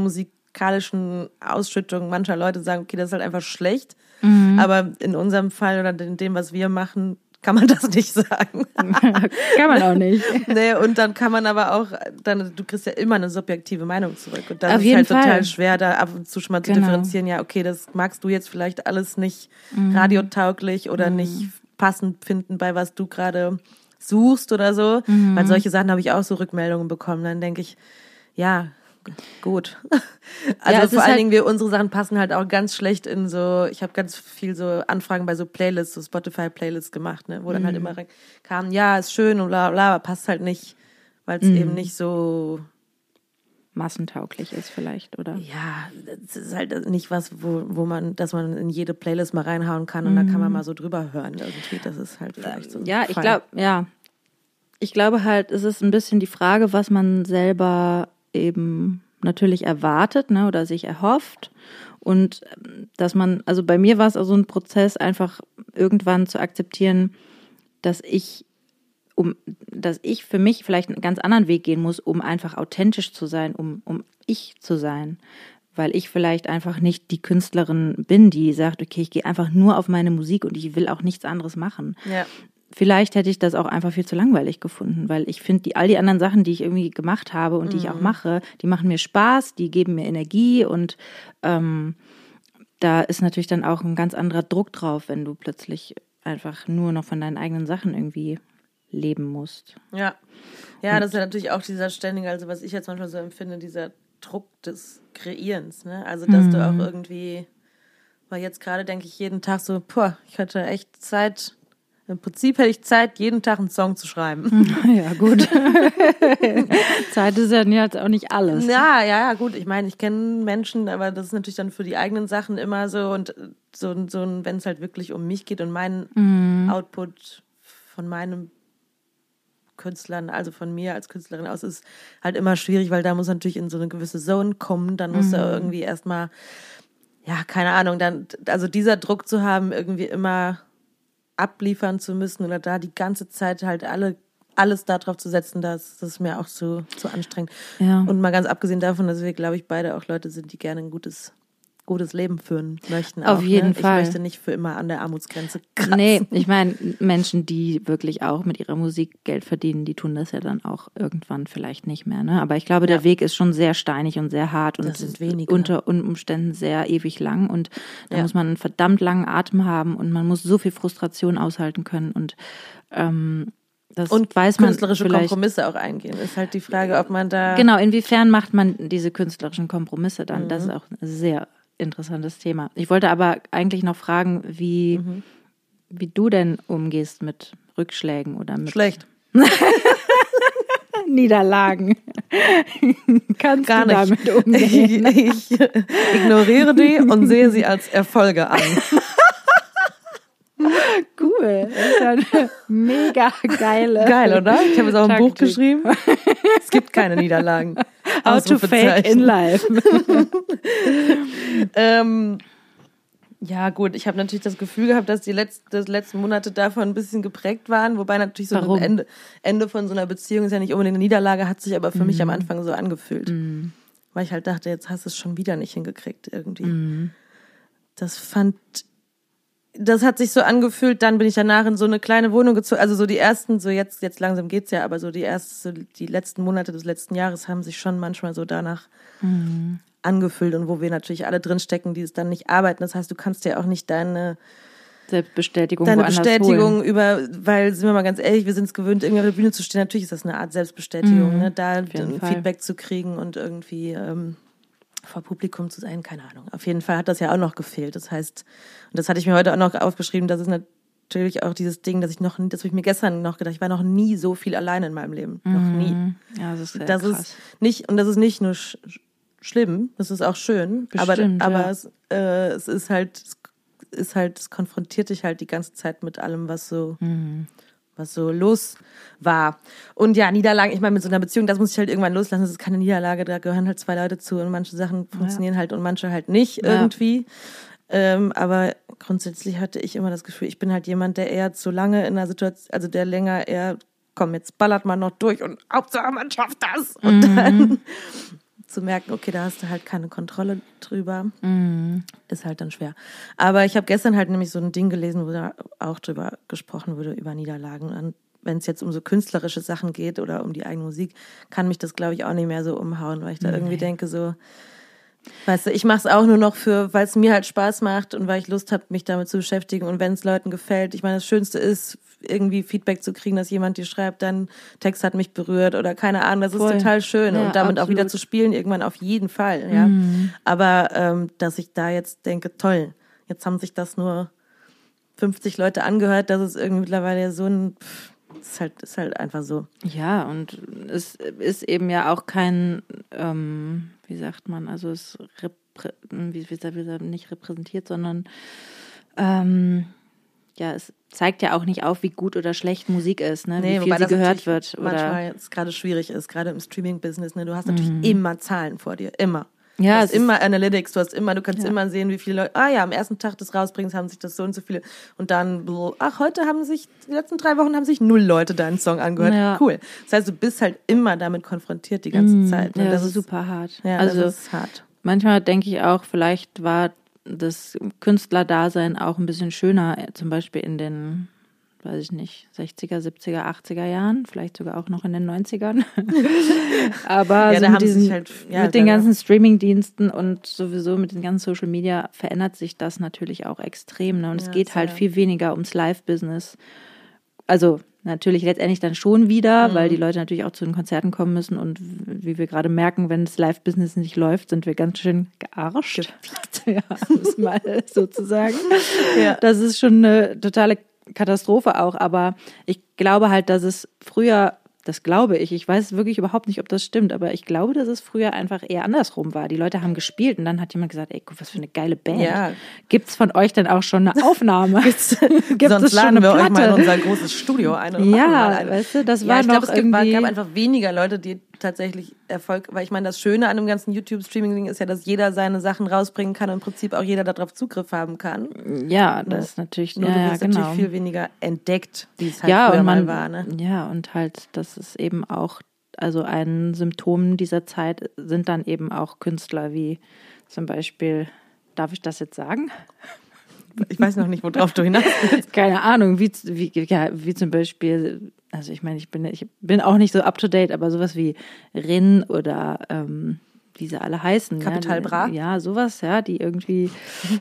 Speaker 2: musikalischen Ausschüttungen mancher Leute sagen, okay, das ist halt einfach schlecht.
Speaker 1: Mhm.
Speaker 2: Aber in unserem Fall oder in dem, was wir machen, kann man das nicht sagen.
Speaker 1: kann man auch nicht.
Speaker 2: nee, und dann kann man aber auch, dann, du kriegst ja immer eine subjektive Meinung zurück. Und das
Speaker 1: Auf
Speaker 2: ist halt total
Speaker 1: Fall.
Speaker 2: schwer, da ab und zu schon mal zu
Speaker 1: Genau.
Speaker 2: differenzieren. Ja, okay, das magst du jetzt vielleicht alles nicht
Speaker 1: Mhm.
Speaker 2: radiotauglich oder nicht passend finden, bei was du gerade suchst oder so.
Speaker 1: Mhm.
Speaker 2: Weil solche Sachen habe ich auch so Rückmeldungen bekommen. Dann denke ich, ja, gut. Also
Speaker 1: ist
Speaker 2: vor allen
Speaker 1: halt-
Speaker 2: Dingen, wir, unsere Sachen passen halt auch ganz schlecht in so, ich habe ganz viel so Anfragen bei so Playlists, so Spotify-Playlists gemacht, ne, wo dann
Speaker 1: Mhm.
Speaker 2: halt immer rein- kam, ja, ist schön und bla bla, aber passt halt nicht, weil es
Speaker 1: Mhm.
Speaker 2: eben nicht so,
Speaker 1: Massentauglich ist vielleicht, oder?
Speaker 2: ja, es ist halt nicht was, wo, wo man, dass man in jede Playlist mal reinhauen kann und da kann man mal so drüber hören irgendwie. Das ist halt vielleicht so. ein
Speaker 1: Mhm. Ja, ich glaube, ja. Ich glaube halt, es ist ein bisschen die Frage, was man selber eben natürlich erwartet, ne, oder sich erhofft. Und ähm, dass man, also bei mir war es also ein Prozess, einfach irgendwann zu akzeptieren, dass ich, um, dass ich für mich vielleicht einen ganz anderen Weg gehen muss, um einfach authentisch zu sein, um, um ich zu sein. Weil ich vielleicht einfach nicht die Künstlerin bin, die sagt, okay, ich gehe einfach nur auf meine Musik und ich will auch nichts anderes machen
Speaker 2: Ja.
Speaker 1: Vielleicht hätte ich das auch einfach viel zu langweilig gefunden, weil ich finde, die, all die anderen Sachen, die ich irgendwie gemacht habe und die ich auch mache, die machen mir Spaß, die geben mir Energie und ähm, da ist natürlich dann auch ein ganz anderer Druck drauf, wenn du plötzlich einfach nur noch von deinen eigenen Sachen irgendwie leben musst.
Speaker 2: Ja. Ja, das ist ja natürlich auch dieser ständige, also was ich jetzt manchmal so empfinde, dieser Druck des Kreierens, ne? Also, dass du auch irgendwie, weil jetzt gerade denke ich jeden Tag so, boah, ich hatte echt Zeit, im Prinzip hätte ich Zeit, jeden Tag einen Song zu schreiben.
Speaker 1: ja, gut. Zeit ist ja jetzt auch nicht alles.
Speaker 2: Ja, ja, ja, gut. Ich meine, ich kenne Menschen, aber das ist natürlich dann für die eigenen Sachen immer so und so, so ein, wenn es halt wirklich um mich geht und meinen Output von meinem Künstlern, also von mir als Künstlerin aus, ist halt immer schwierig, weil da muss natürlich in so eine gewisse Zone kommen. Dann muss er irgendwie erstmal, ja, keine Ahnung, dann, also dieser Druck zu haben, irgendwie immer abliefern zu müssen oder da die ganze Zeit halt alle alles darauf zu setzen, das, das ist mir auch zu, zu anstrengend.
Speaker 1: Ja.
Speaker 2: Und mal ganz abgesehen davon, dass wir, glaube ich, beide auch Leute sind, die gerne ein gutes, gutes Leben führen möchten.
Speaker 1: Auf
Speaker 2: auch,
Speaker 1: jeden
Speaker 2: ne?
Speaker 1: Fall.
Speaker 2: Ich möchte nicht für immer an der Armutsgrenze kratzen.
Speaker 1: Nee, ich meine, Menschen, die wirklich auch mit ihrer Musik Geld verdienen, die tun das ja dann auch irgendwann vielleicht nicht mehr. Ne? Aber ich glaube, der Weg ist schon sehr steinig und sehr hart und
Speaker 2: Das wenige.
Speaker 1: unter Umständen sehr ewig lang. Und da
Speaker 2: Ja.
Speaker 1: muss man einen verdammt langen Atem haben und man muss so viel Frustration aushalten können. Und ähm, das
Speaker 2: Und
Speaker 1: weiß man
Speaker 2: künstlerische. Kompromisse auch eingehen. Ist halt die Frage, ob man da.
Speaker 1: Genau, inwiefern macht man diese künstlerischen Kompromisse dann? Das ist
Speaker 2: Mhm.
Speaker 1: auch sehr interessantes Thema. Ich wollte aber eigentlich noch fragen, wie,
Speaker 2: Mhm.
Speaker 1: wie du denn umgehst mit Rückschlägen oder mit
Speaker 2: Schlecht.
Speaker 1: Niederlagen. Kannst
Speaker 2: Gar
Speaker 1: du
Speaker 2: nicht.
Speaker 1: damit umgehen?
Speaker 2: Ich, ich ignoriere die und sehe sie als Erfolge an.
Speaker 1: Cool. Das ist ja eine mega geile.
Speaker 2: Geil, oder? Ich habe jetzt auch ein Buch
Speaker 1: Taktik.
Speaker 2: geschrieben. Es gibt keine Niederlagen.
Speaker 1: How to fake in life.
Speaker 2: Ähm, ja, gut, ich habe natürlich das Gefühl gehabt, dass die letzten, die letzten Monate davon ein bisschen geprägt waren, wobei natürlich so
Speaker 1: Warum?
Speaker 2: ein Ende, Ende von so einer Beziehung ist ja nicht unbedingt eine Niederlage, hat sich aber für mich am
Speaker 1: Mhm.
Speaker 2: Anfang so angefühlt. Weil ich halt dachte, jetzt hast du es schon wieder nicht hingekriegt irgendwie.
Speaker 1: Mhm.
Speaker 2: Das fand, das hat sich so angefühlt, dann bin ich danach in so eine kleine Wohnung gezogen, also so die ersten, so jetzt, jetzt langsam geht's ja, aber so die ersten, die letzten Monate des letzten Jahres haben sich schon manchmal so danach angefühlt und wo wir natürlich alle drin stecken, die es dann nicht arbeiten. Das heißt, du kannst ja auch nicht deine,
Speaker 1: Selbstbestätigung
Speaker 2: deine Bestätigung
Speaker 1: holen.
Speaker 2: über, weil, sind wir mal ganz ehrlich, wir sind es gewöhnt, irgendwie auf der Bühne zu stehen. Natürlich ist das eine Art Selbstbestätigung, ne? da ein
Speaker 1: Fall.
Speaker 2: Feedback zu kriegen und irgendwie ähm, vor Publikum zu sein, keine Ahnung. Auf jeden Fall hat das ja auch noch gefehlt. Das heißt, und das hatte ich mir heute auch noch aufgeschrieben, das ist natürlich auch dieses Ding, dass ich noch, das habe ich mir gestern noch gedacht, ich war noch nie so viel alleine in meinem Leben. Noch nie.
Speaker 1: Ja, das ist sehr
Speaker 2: Das
Speaker 1: krass.
Speaker 2: ist nicht, und das ist nicht nur sch schlimm, das ist auch schön,
Speaker 1: Bestimmt,
Speaker 2: aber, aber
Speaker 1: ja.
Speaker 2: es, äh, es ist halt, es ist halt, es konfrontiert dich halt die ganze Zeit mit allem, was so,
Speaker 1: Mhm.
Speaker 2: Was so los war. Und ja, Niederlagen, ich meine, mit so einer Beziehung, das muss ich halt irgendwann loslassen, das ist keine Niederlage, da gehören halt zwei Leute zu und manche Sachen funktionieren halt und manche halt nicht
Speaker 1: Ja.
Speaker 2: irgendwie. Ähm, aber grundsätzlich hatte ich immer das Gefühl, ich bin halt jemand, der eher zu lange in einer Situation, also der länger eher, komm, jetzt ballert man noch durch und Hauptsache man schafft das. Und dann zu merken, okay, da hast du halt keine Kontrolle drüber, ist halt dann schwer. Aber ich habe gestern halt nämlich so ein Ding gelesen, wo da auch drüber gesprochen wurde, über Niederlagen. Und wenn es jetzt um so künstlerische Sachen geht oder um die eigene Musik, kann mich das, glaube ich, auch nicht mehr so umhauen, weil ich da irgendwie denke, so, Weißt du, ich mache es auch nur noch für, weil es mir halt Spaß macht und weil ich Lust habe, mich damit zu beschäftigen. Und wenn es Leuten gefällt, ich meine, das Schönste ist, irgendwie Feedback zu kriegen, dass jemand dir schreibt, dein Text hat mich berührt oder keine Ahnung, das
Speaker 1: Voll.
Speaker 2: ist total schön.
Speaker 1: Ja,
Speaker 2: und damit auch wieder
Speaker 1: absolut.
Speaker 2: zu spielen, irgendwann auf jeden Fall, ja. Aber ähm, dass ich da jetzt denke, toll, jetzt haben sich das nur 50 Leute angehört, das ist irgendwie mittlerweile so ein, pff, ist halt, ist halt einfach so.
Speaker 1: Ja, und es ist eben ja auch kein, ähm, wie sagt man, also es wie, wie, wie, nicht repräsentiert, sondern ähm, ja, es zeigt ja auch nicht auf, wie gut oder schlecht Musik ist, ne? wie viel sie gehört wird. Oder,
Speaker 2: Manchmal jetzt gerade schwierig ist, gerade im Streaming-Business. Ne? Du hast natürlich immer Zahlen vor dir, immer.
Speaker 1: Ja,
Speaker 2: du hast
Speaker 1: ist-
Speaker 2: immer Analytics, du hast immer, du kannst
Speaker 1: Ja.
Speaker 2: immer sehen, wie viele Leute, ah ja, am ersten Tag des Rausbringens haben sich das so und so viele und dann, ach, heute haben sich, die letzten drei Wochen haben sich null Leute deinen Song angehört.
Speaker 1: Ja.
Speaker 2: Cool. Das heißt, du bist halt immer damit konfrontiert die ganze Zeit. ne?
Speaker 1: ja, das ist super hart.
Speaker 2: Ja,
Speaker 1: also
Speaker 2: das ist hart.
Speaker 1: manchmal denke ich auch, vielleicht war das Künstlerdasein auch ein bisschen schöner, zum Beispiel in den, weiß ich nicht, 60er, 70er, 80er Jahren, vielleicht sogar auch noch in den 90ern. Aber
Speaker 2: Ja,
Speaker 1: so mit, diesen,
Speaker 2: halt- ja,
Speaker 1: mit den ganzen Streaming-Diensten und sowieso mit den ganzen Social Media verändert sich das natürlich auch extrem. Ne? Und es
Speaker 2: Ja,
Speaker 1: geht halt viel weniger ums Live-Business. Also natürlich letztendlich dann schon wieder,
Speaker 2: Mhm.
Speaker 1: weil die Leute natürlich auch zu den Konzerten kommen müssen und wie wir gerade merken, wenn das Live-Business nicht läuft, sind wir ganz schön gearscht. ja, um es mal so zu sagen.
Speaker 2: Ja.
Speaker 1: Das ist schon eine totale Katastrophe auch, aber ich glaube halt, dass es früher das glaube ich. Ich weiß wirklich überhaupt nicht, ob das stimmt, aber ich glaube, dass es früher einfach eher andersrum war. Die Leute haben gespielt und dann hat jemand gesagt, ey, guck, was für eine geile Band.
Speaker 2: Ja.
Speaker 1: Gibt's von euch denn auch schon eine Aufnahme? Gibt's, Gibt
Speaker 2: Sonst
Speaker 1: es
Speaker 2: laden wir euch mal in unser großes Studio ein. und machen
Speaker 1: Ja,
Speaker 2: mal eine.
Speaker 1: weißt du, das
Speaker 2: ja,
Speaker 1: war noch
Speaker 2: es war,
Speaker 1: irgendwie-
Speaker 2: gab einfach weniger Leute, die tatsächlich Erfolg, weil ich meine, das Schöne an dem ganzen YouTube-Streaming-Ding ist ja, dass jeder seine Sachen rausbringen kann und im Prinzip auch jeder darauf Zugriff haben kann.
Speaker 1: Ja, das ist natürlich,
Speaker 2: Nur
Speaker 1: ja,
Speaker 2: du
Speaker 1: ja,
Speaker 2: wirst
Speaker 1: genau.
Speaker 2: natürlich viel weniger entdeckt, wie es halt
Speaker 1: ja,
Speaker 2: früher
Speaker 1: man,
Speaker 2: mal war. Ne?
Speaker 1: ja, und halt, das ist eben auch, also ein Symptom dieser Zeit sind dann eben auch Künstler wie zum Beispiel, darf ich das jetzt sagen?
Speaker 2: Ich weiß noch nicht, worauf du hinaus willst.
Speaker 1: Keine Ahnung, wie, wie, ja, wie zum Beispiel, also ich meine, ich bin, ich bin auch nicht so up to date, aber sowas wie Rin oder ähm, wie sie alle heißen.
Speaker 2: Capital
Speaker 1: ja,
Speaker 2: Bra?
Speaker 1: Ja, sowas, ja, die irgendwie.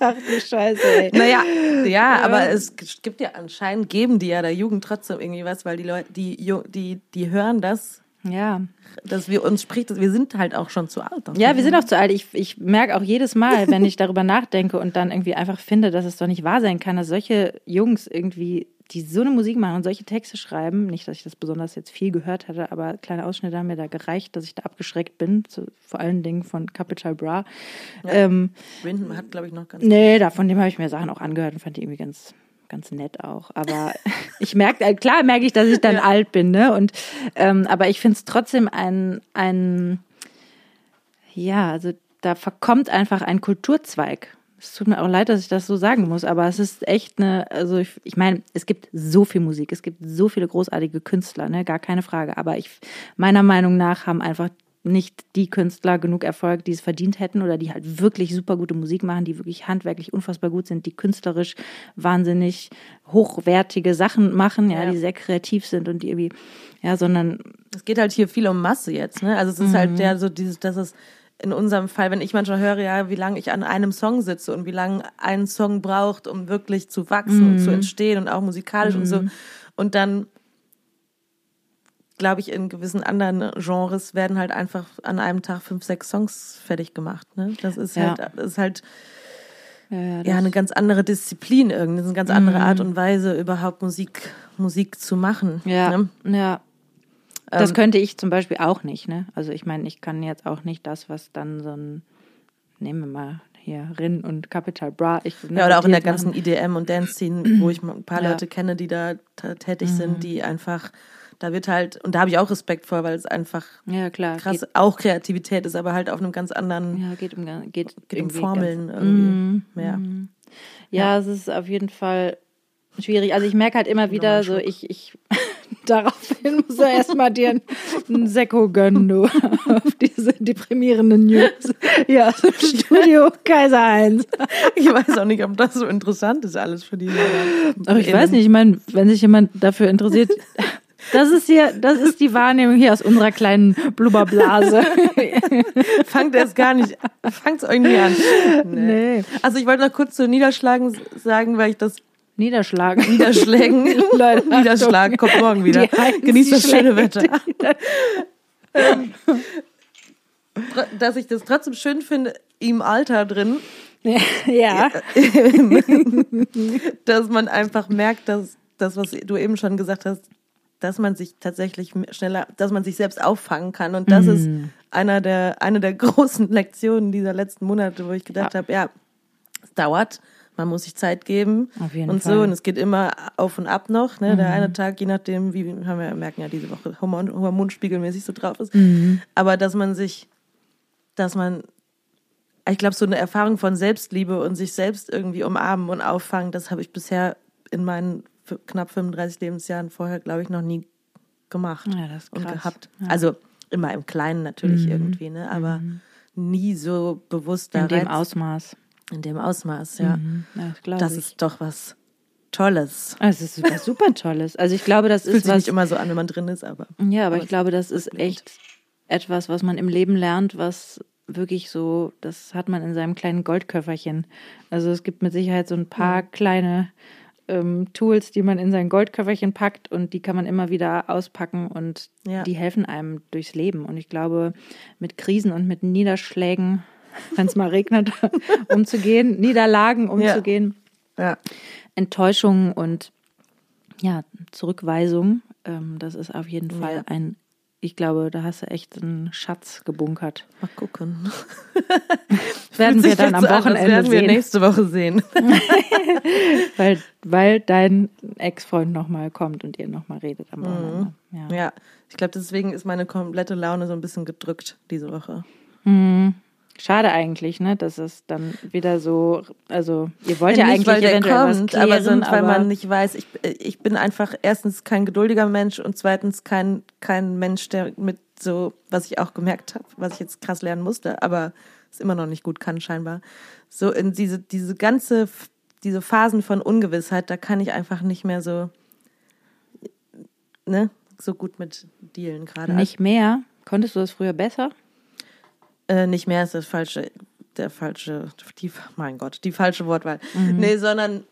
Speaker 1: Ach du Scheiße, ey.
Speaker 2: Naja, ja, aber es gibt ja anscheinend, geben die ja der Jugend trotzdem irgendwie was, weil die Leute, die, die, die hören das,
Speaker 1: Ja.
Speaker 2: dass wir uns spricht, dass wir sind halt auch schon zu alt.
Speaker 1: Ja, wir sind auch zu alt. Ich, ich merke auch jedes Mal, wenn ich darüber nachdenke und dann irgendwie einfach finde, dass es doch nicht wahr sein kann, dass solche Jungs irgendwie, die so eine Musik machen und solche Texte schreiben, nicht, dass ich das besonders jetzt viel gehört hatte, aber kleine Ausschnitte haben mir da gereicht, dass ich da abgeschreckt bin, zu, vor allen Dingen von Capital Bra. Ähm,
Speaker 2: Winden hat, glaube ich, noch ganz.
Speaker 1: nee, da, von dem habe ich mir Sachen auch angehört und fand die irgendwie ganz ganz nett auch. Aber ich merke, äh, klar merke ich, dass ich dann alt bin, ne? Und ähm, aber ich finde es trotzdem ein, ein ja, also da verkommt einfach ein Kulturzweig. Es tut mir auch leid, dass ich das so sagen muss, aber es ist echt eine, also ich, ich meine, es gibt so viel Musik, es gibt so viele großartige Künstler, ne, gar keine Frage. Aber ich, meiner Meinung nach haben einfach nicht die Künstler genug Erfolg, die es verdient hätten oder die halt wirklich super gute Musik machen, die wirklich handwerklich unfassbar gut sind, die künstlerisch wahnsinnig hochwertige Sachen machen, ja,
Speaker 2: Ja.
Speaker 1: die sehr kreativ sind und die irgendwie, ja, sondern
Speaker 2: Es geht halt hier viel um Masse jetzt, ne? Also es ist
Speaker 1: Mhm.
Speaker 2: halt ja so dieses, dass es in unserem Fall, wenn ich manchmal höre, ja, wie lange ich an einem Song sitze und wie lange ein Song braucht, um wirklich zu wachsen und zu
Speaker 1: Mhm.
Speaker 2: entstehen und auch musikalisch und so. Und dann glaube ich, in gewissen anderen Genres werden halt einfach an einem Tag fünf, sechs Songs fertig gemacht. Ne? Das ist
Speaker 1: Ja.
Speaker 2: halt, das ist halt
Speaker 1: ja, ja,
Speaker 2: ja
Speaker 1: das-
Speaker 2: eine ganz andere Disziplin irgendwie, das ist eine ganz andere Art und Weise, überhaupt Musik, Musik zu machen.
Speaker 1: ja,
Speaker 2: Ne?
Speaker 1: ja. Das
Speaker 2: Ähm,
Speaker 1: könnte ich zum Beispiel auch nicht, ne? Also ich meine, ich kann jetzt auch nicht das, was dann so ein, nehmen wir mal hier Rin und Capital Bra. Ich, ne,
Speaker 2: Ja, oder auch in der ganzen
Speaker 1: machen.
Speaker 2: IDM und Dance-Szene, wo ich ein paar. Leute kenne, die da tätig sind, die einfach, da wird halt, und da habe ich auch Respekt vor, weil es einfach
Speaker 1: Ja, klar.
Speaker 2: krass,
Speaker 1: Geht,
Speaker 2: auch Kreativität ist, aber halt auf einem ganz anderen,
Speaker 1: ja, geht um, geht,
Speaker 2: geht um Formeln
Speaker 1: Ganz,
Speaker 2: irgendwie mehr.
Speaker 1: ja, es ist auf jeden Fall schwierig. Also ich merke halt immer wieder so, ich, ich daraufhin muss er erstmal dir einen- einen Sekko gönnen, du, auf diese deprimierenden News. Ja, aus dem Studio Kaiser Heinz.
Speaker 2: Ich weiß auch nicht, ob das so interessant ist alles für die.
Speaker 1: Aber ich weiß nicht, ich meine, wenn sich jemand dafür interessiert, das ist hier, das ist die Wahrnehmung hier aus unserer kleinen Blubberblase.
Speaker 2: Fangt erst gar nicht, fangt's irgendwie an.
Speaker 1: Nee.
Speaker 2: Also ich wollte noch kurz zu Niederschlagen sagen, weil ich das
Speaker 1: Niederschlagen.
Speaker 2: Niederschlägen,
Speaker 1: Leute,
Speaker 2: Niederschlag kommt morgen wieder. Genießt das schöne. Wetter. Tr- Dass ich das trotzdem schön finde, im Alter drin,
Speaker 1: Ja.
Speaker 2: dass man einfach merkt, dass das, was du eben schon gesagt hast, dass man sich tatsächlich schneller, dass man sich selbst auffangen kann. Und das ist einer der, eine der großen Lektionen dieser letzten Monate, wo ich gedacht
Speaker 1: Ja.
Speaker 2: habe, ja, es dauert, man muss sich Zeit geben
Speaker 1: Auf jeden
Speaker 2: und
Speaker 1: Fall. Mhm.
Speaker 2: so. Und es geht immer auf und ab noch. Ne? Der eine Tag, je nachdem, wie haben wir merken ja diese Woche Hormon, hormonspiegelmäßig so drauf ist.
Speaker 1: Mhm.
Speaker 2: Aber dass man sich, dass man ich glaube, so eine Erfahrung von Selbstliebe und sich selbst irgendwie umarmen und auffangen, das habe ich bisher in meinen knapp 35 Lebensjahren vorher, glaube ich, noch nie gemacht
Speaker 1: Ja,
Speaker 2: und gehabt.
Speaker 1: Ja. Mhm.
Speaker 2: Also immer im Kleinen natürlich irgendwie, ne? aber nie so bewusst da
Speaker 1: In dem Ausmaß.
Speaker 2: in dem Ausmaß, ja.
Speaker 1: Mhm. Ja, das ich.
Speaker 2: ist doch was Tolles.
Speaker 1: Es ist super, super Tolles. Also ich glaube, das
Speaker 2: Fühlt
Speaker 1: ist
Speaker 2: sich
Speaker 1: was.
Speaker 2: nicht immer so an, wenn man drin ist, aber
Speaker 1: Ja, aber ich glaube, das ist echt etwas, was man im Leben lernt, was wirklich so, das hat man in seinem kleinen Goldköfferchen. Also es gibt mit Sicherheit so ein paar kleine ähm, Tools, die man in sein Goldköfferchen packt und die kann man immer wieder auspacken und
Speaker 2: Ja.
Speaker 1: die helfen einem durchs Leben. Und ich glaube, mit Krisen und mit Niederschlägen, wenn es mal regnet, umzugehen, Niederlagen umzugehen,
Speaker 2: ja.
Speaker 1: Enttäuschung und ja, Zurückweisung, ähm, das ist auf jeden Fall ein, ich glaube, da hast du echt einen Schatz gebunkert.
Speaker 2: Mal gucken.
Speaker 1: Werden wir dann am
Speaker 2: so an,
Speaker 1: Wochenende
Speaker 2: werden wir
Speaker 1: sehen,
Speaker 2: nächste Woche sehen.
Speaker 1: weil, weil dein Ex-Freund nochmal kommt und ihr nochmal redet am Wochenende. Ja.
Speaker 2: Ja, ich glaube, deswegen ist meine komplette Laune so ein bisschen gedrückt diese Woche.
Speaker 1: Schade eigentlich, ne, dass es dann wieder so, also ihr wollt ja,
Speaker 2: nicht,
Speaker 1: eigentlich
Speaker 2: weil
Speaker 1: eventuell was
Speaker 2: kommt,
Speaker 1: klären,
Speaker 2: aber weil
Speaker 1: aber
Speaker 2: man nicht weiß, ich, ich bin einfach erstens kein geduldiger Mensch und zweitens kein, kein Mensch, der mit so, was ich auch gemerkt habe, was ich jetzt krass lernen musste, aber es immer noch nicht gut kann scheinbar, so in diese, diese ganze, diese Phasen von Ungewissheit, da kann ich einfach nicht mehr so, ne, so gut mit dealen gerade.
Speaker 1: nicht mehr. Konntest du das früher besser?
Speaker 2: Äh, nicht mehr ist das falsche, der falsche, die, mein Gott, die falsche Wortwahl.
Speaker 1: Mhm.
Speaker 2: Nee, sondern,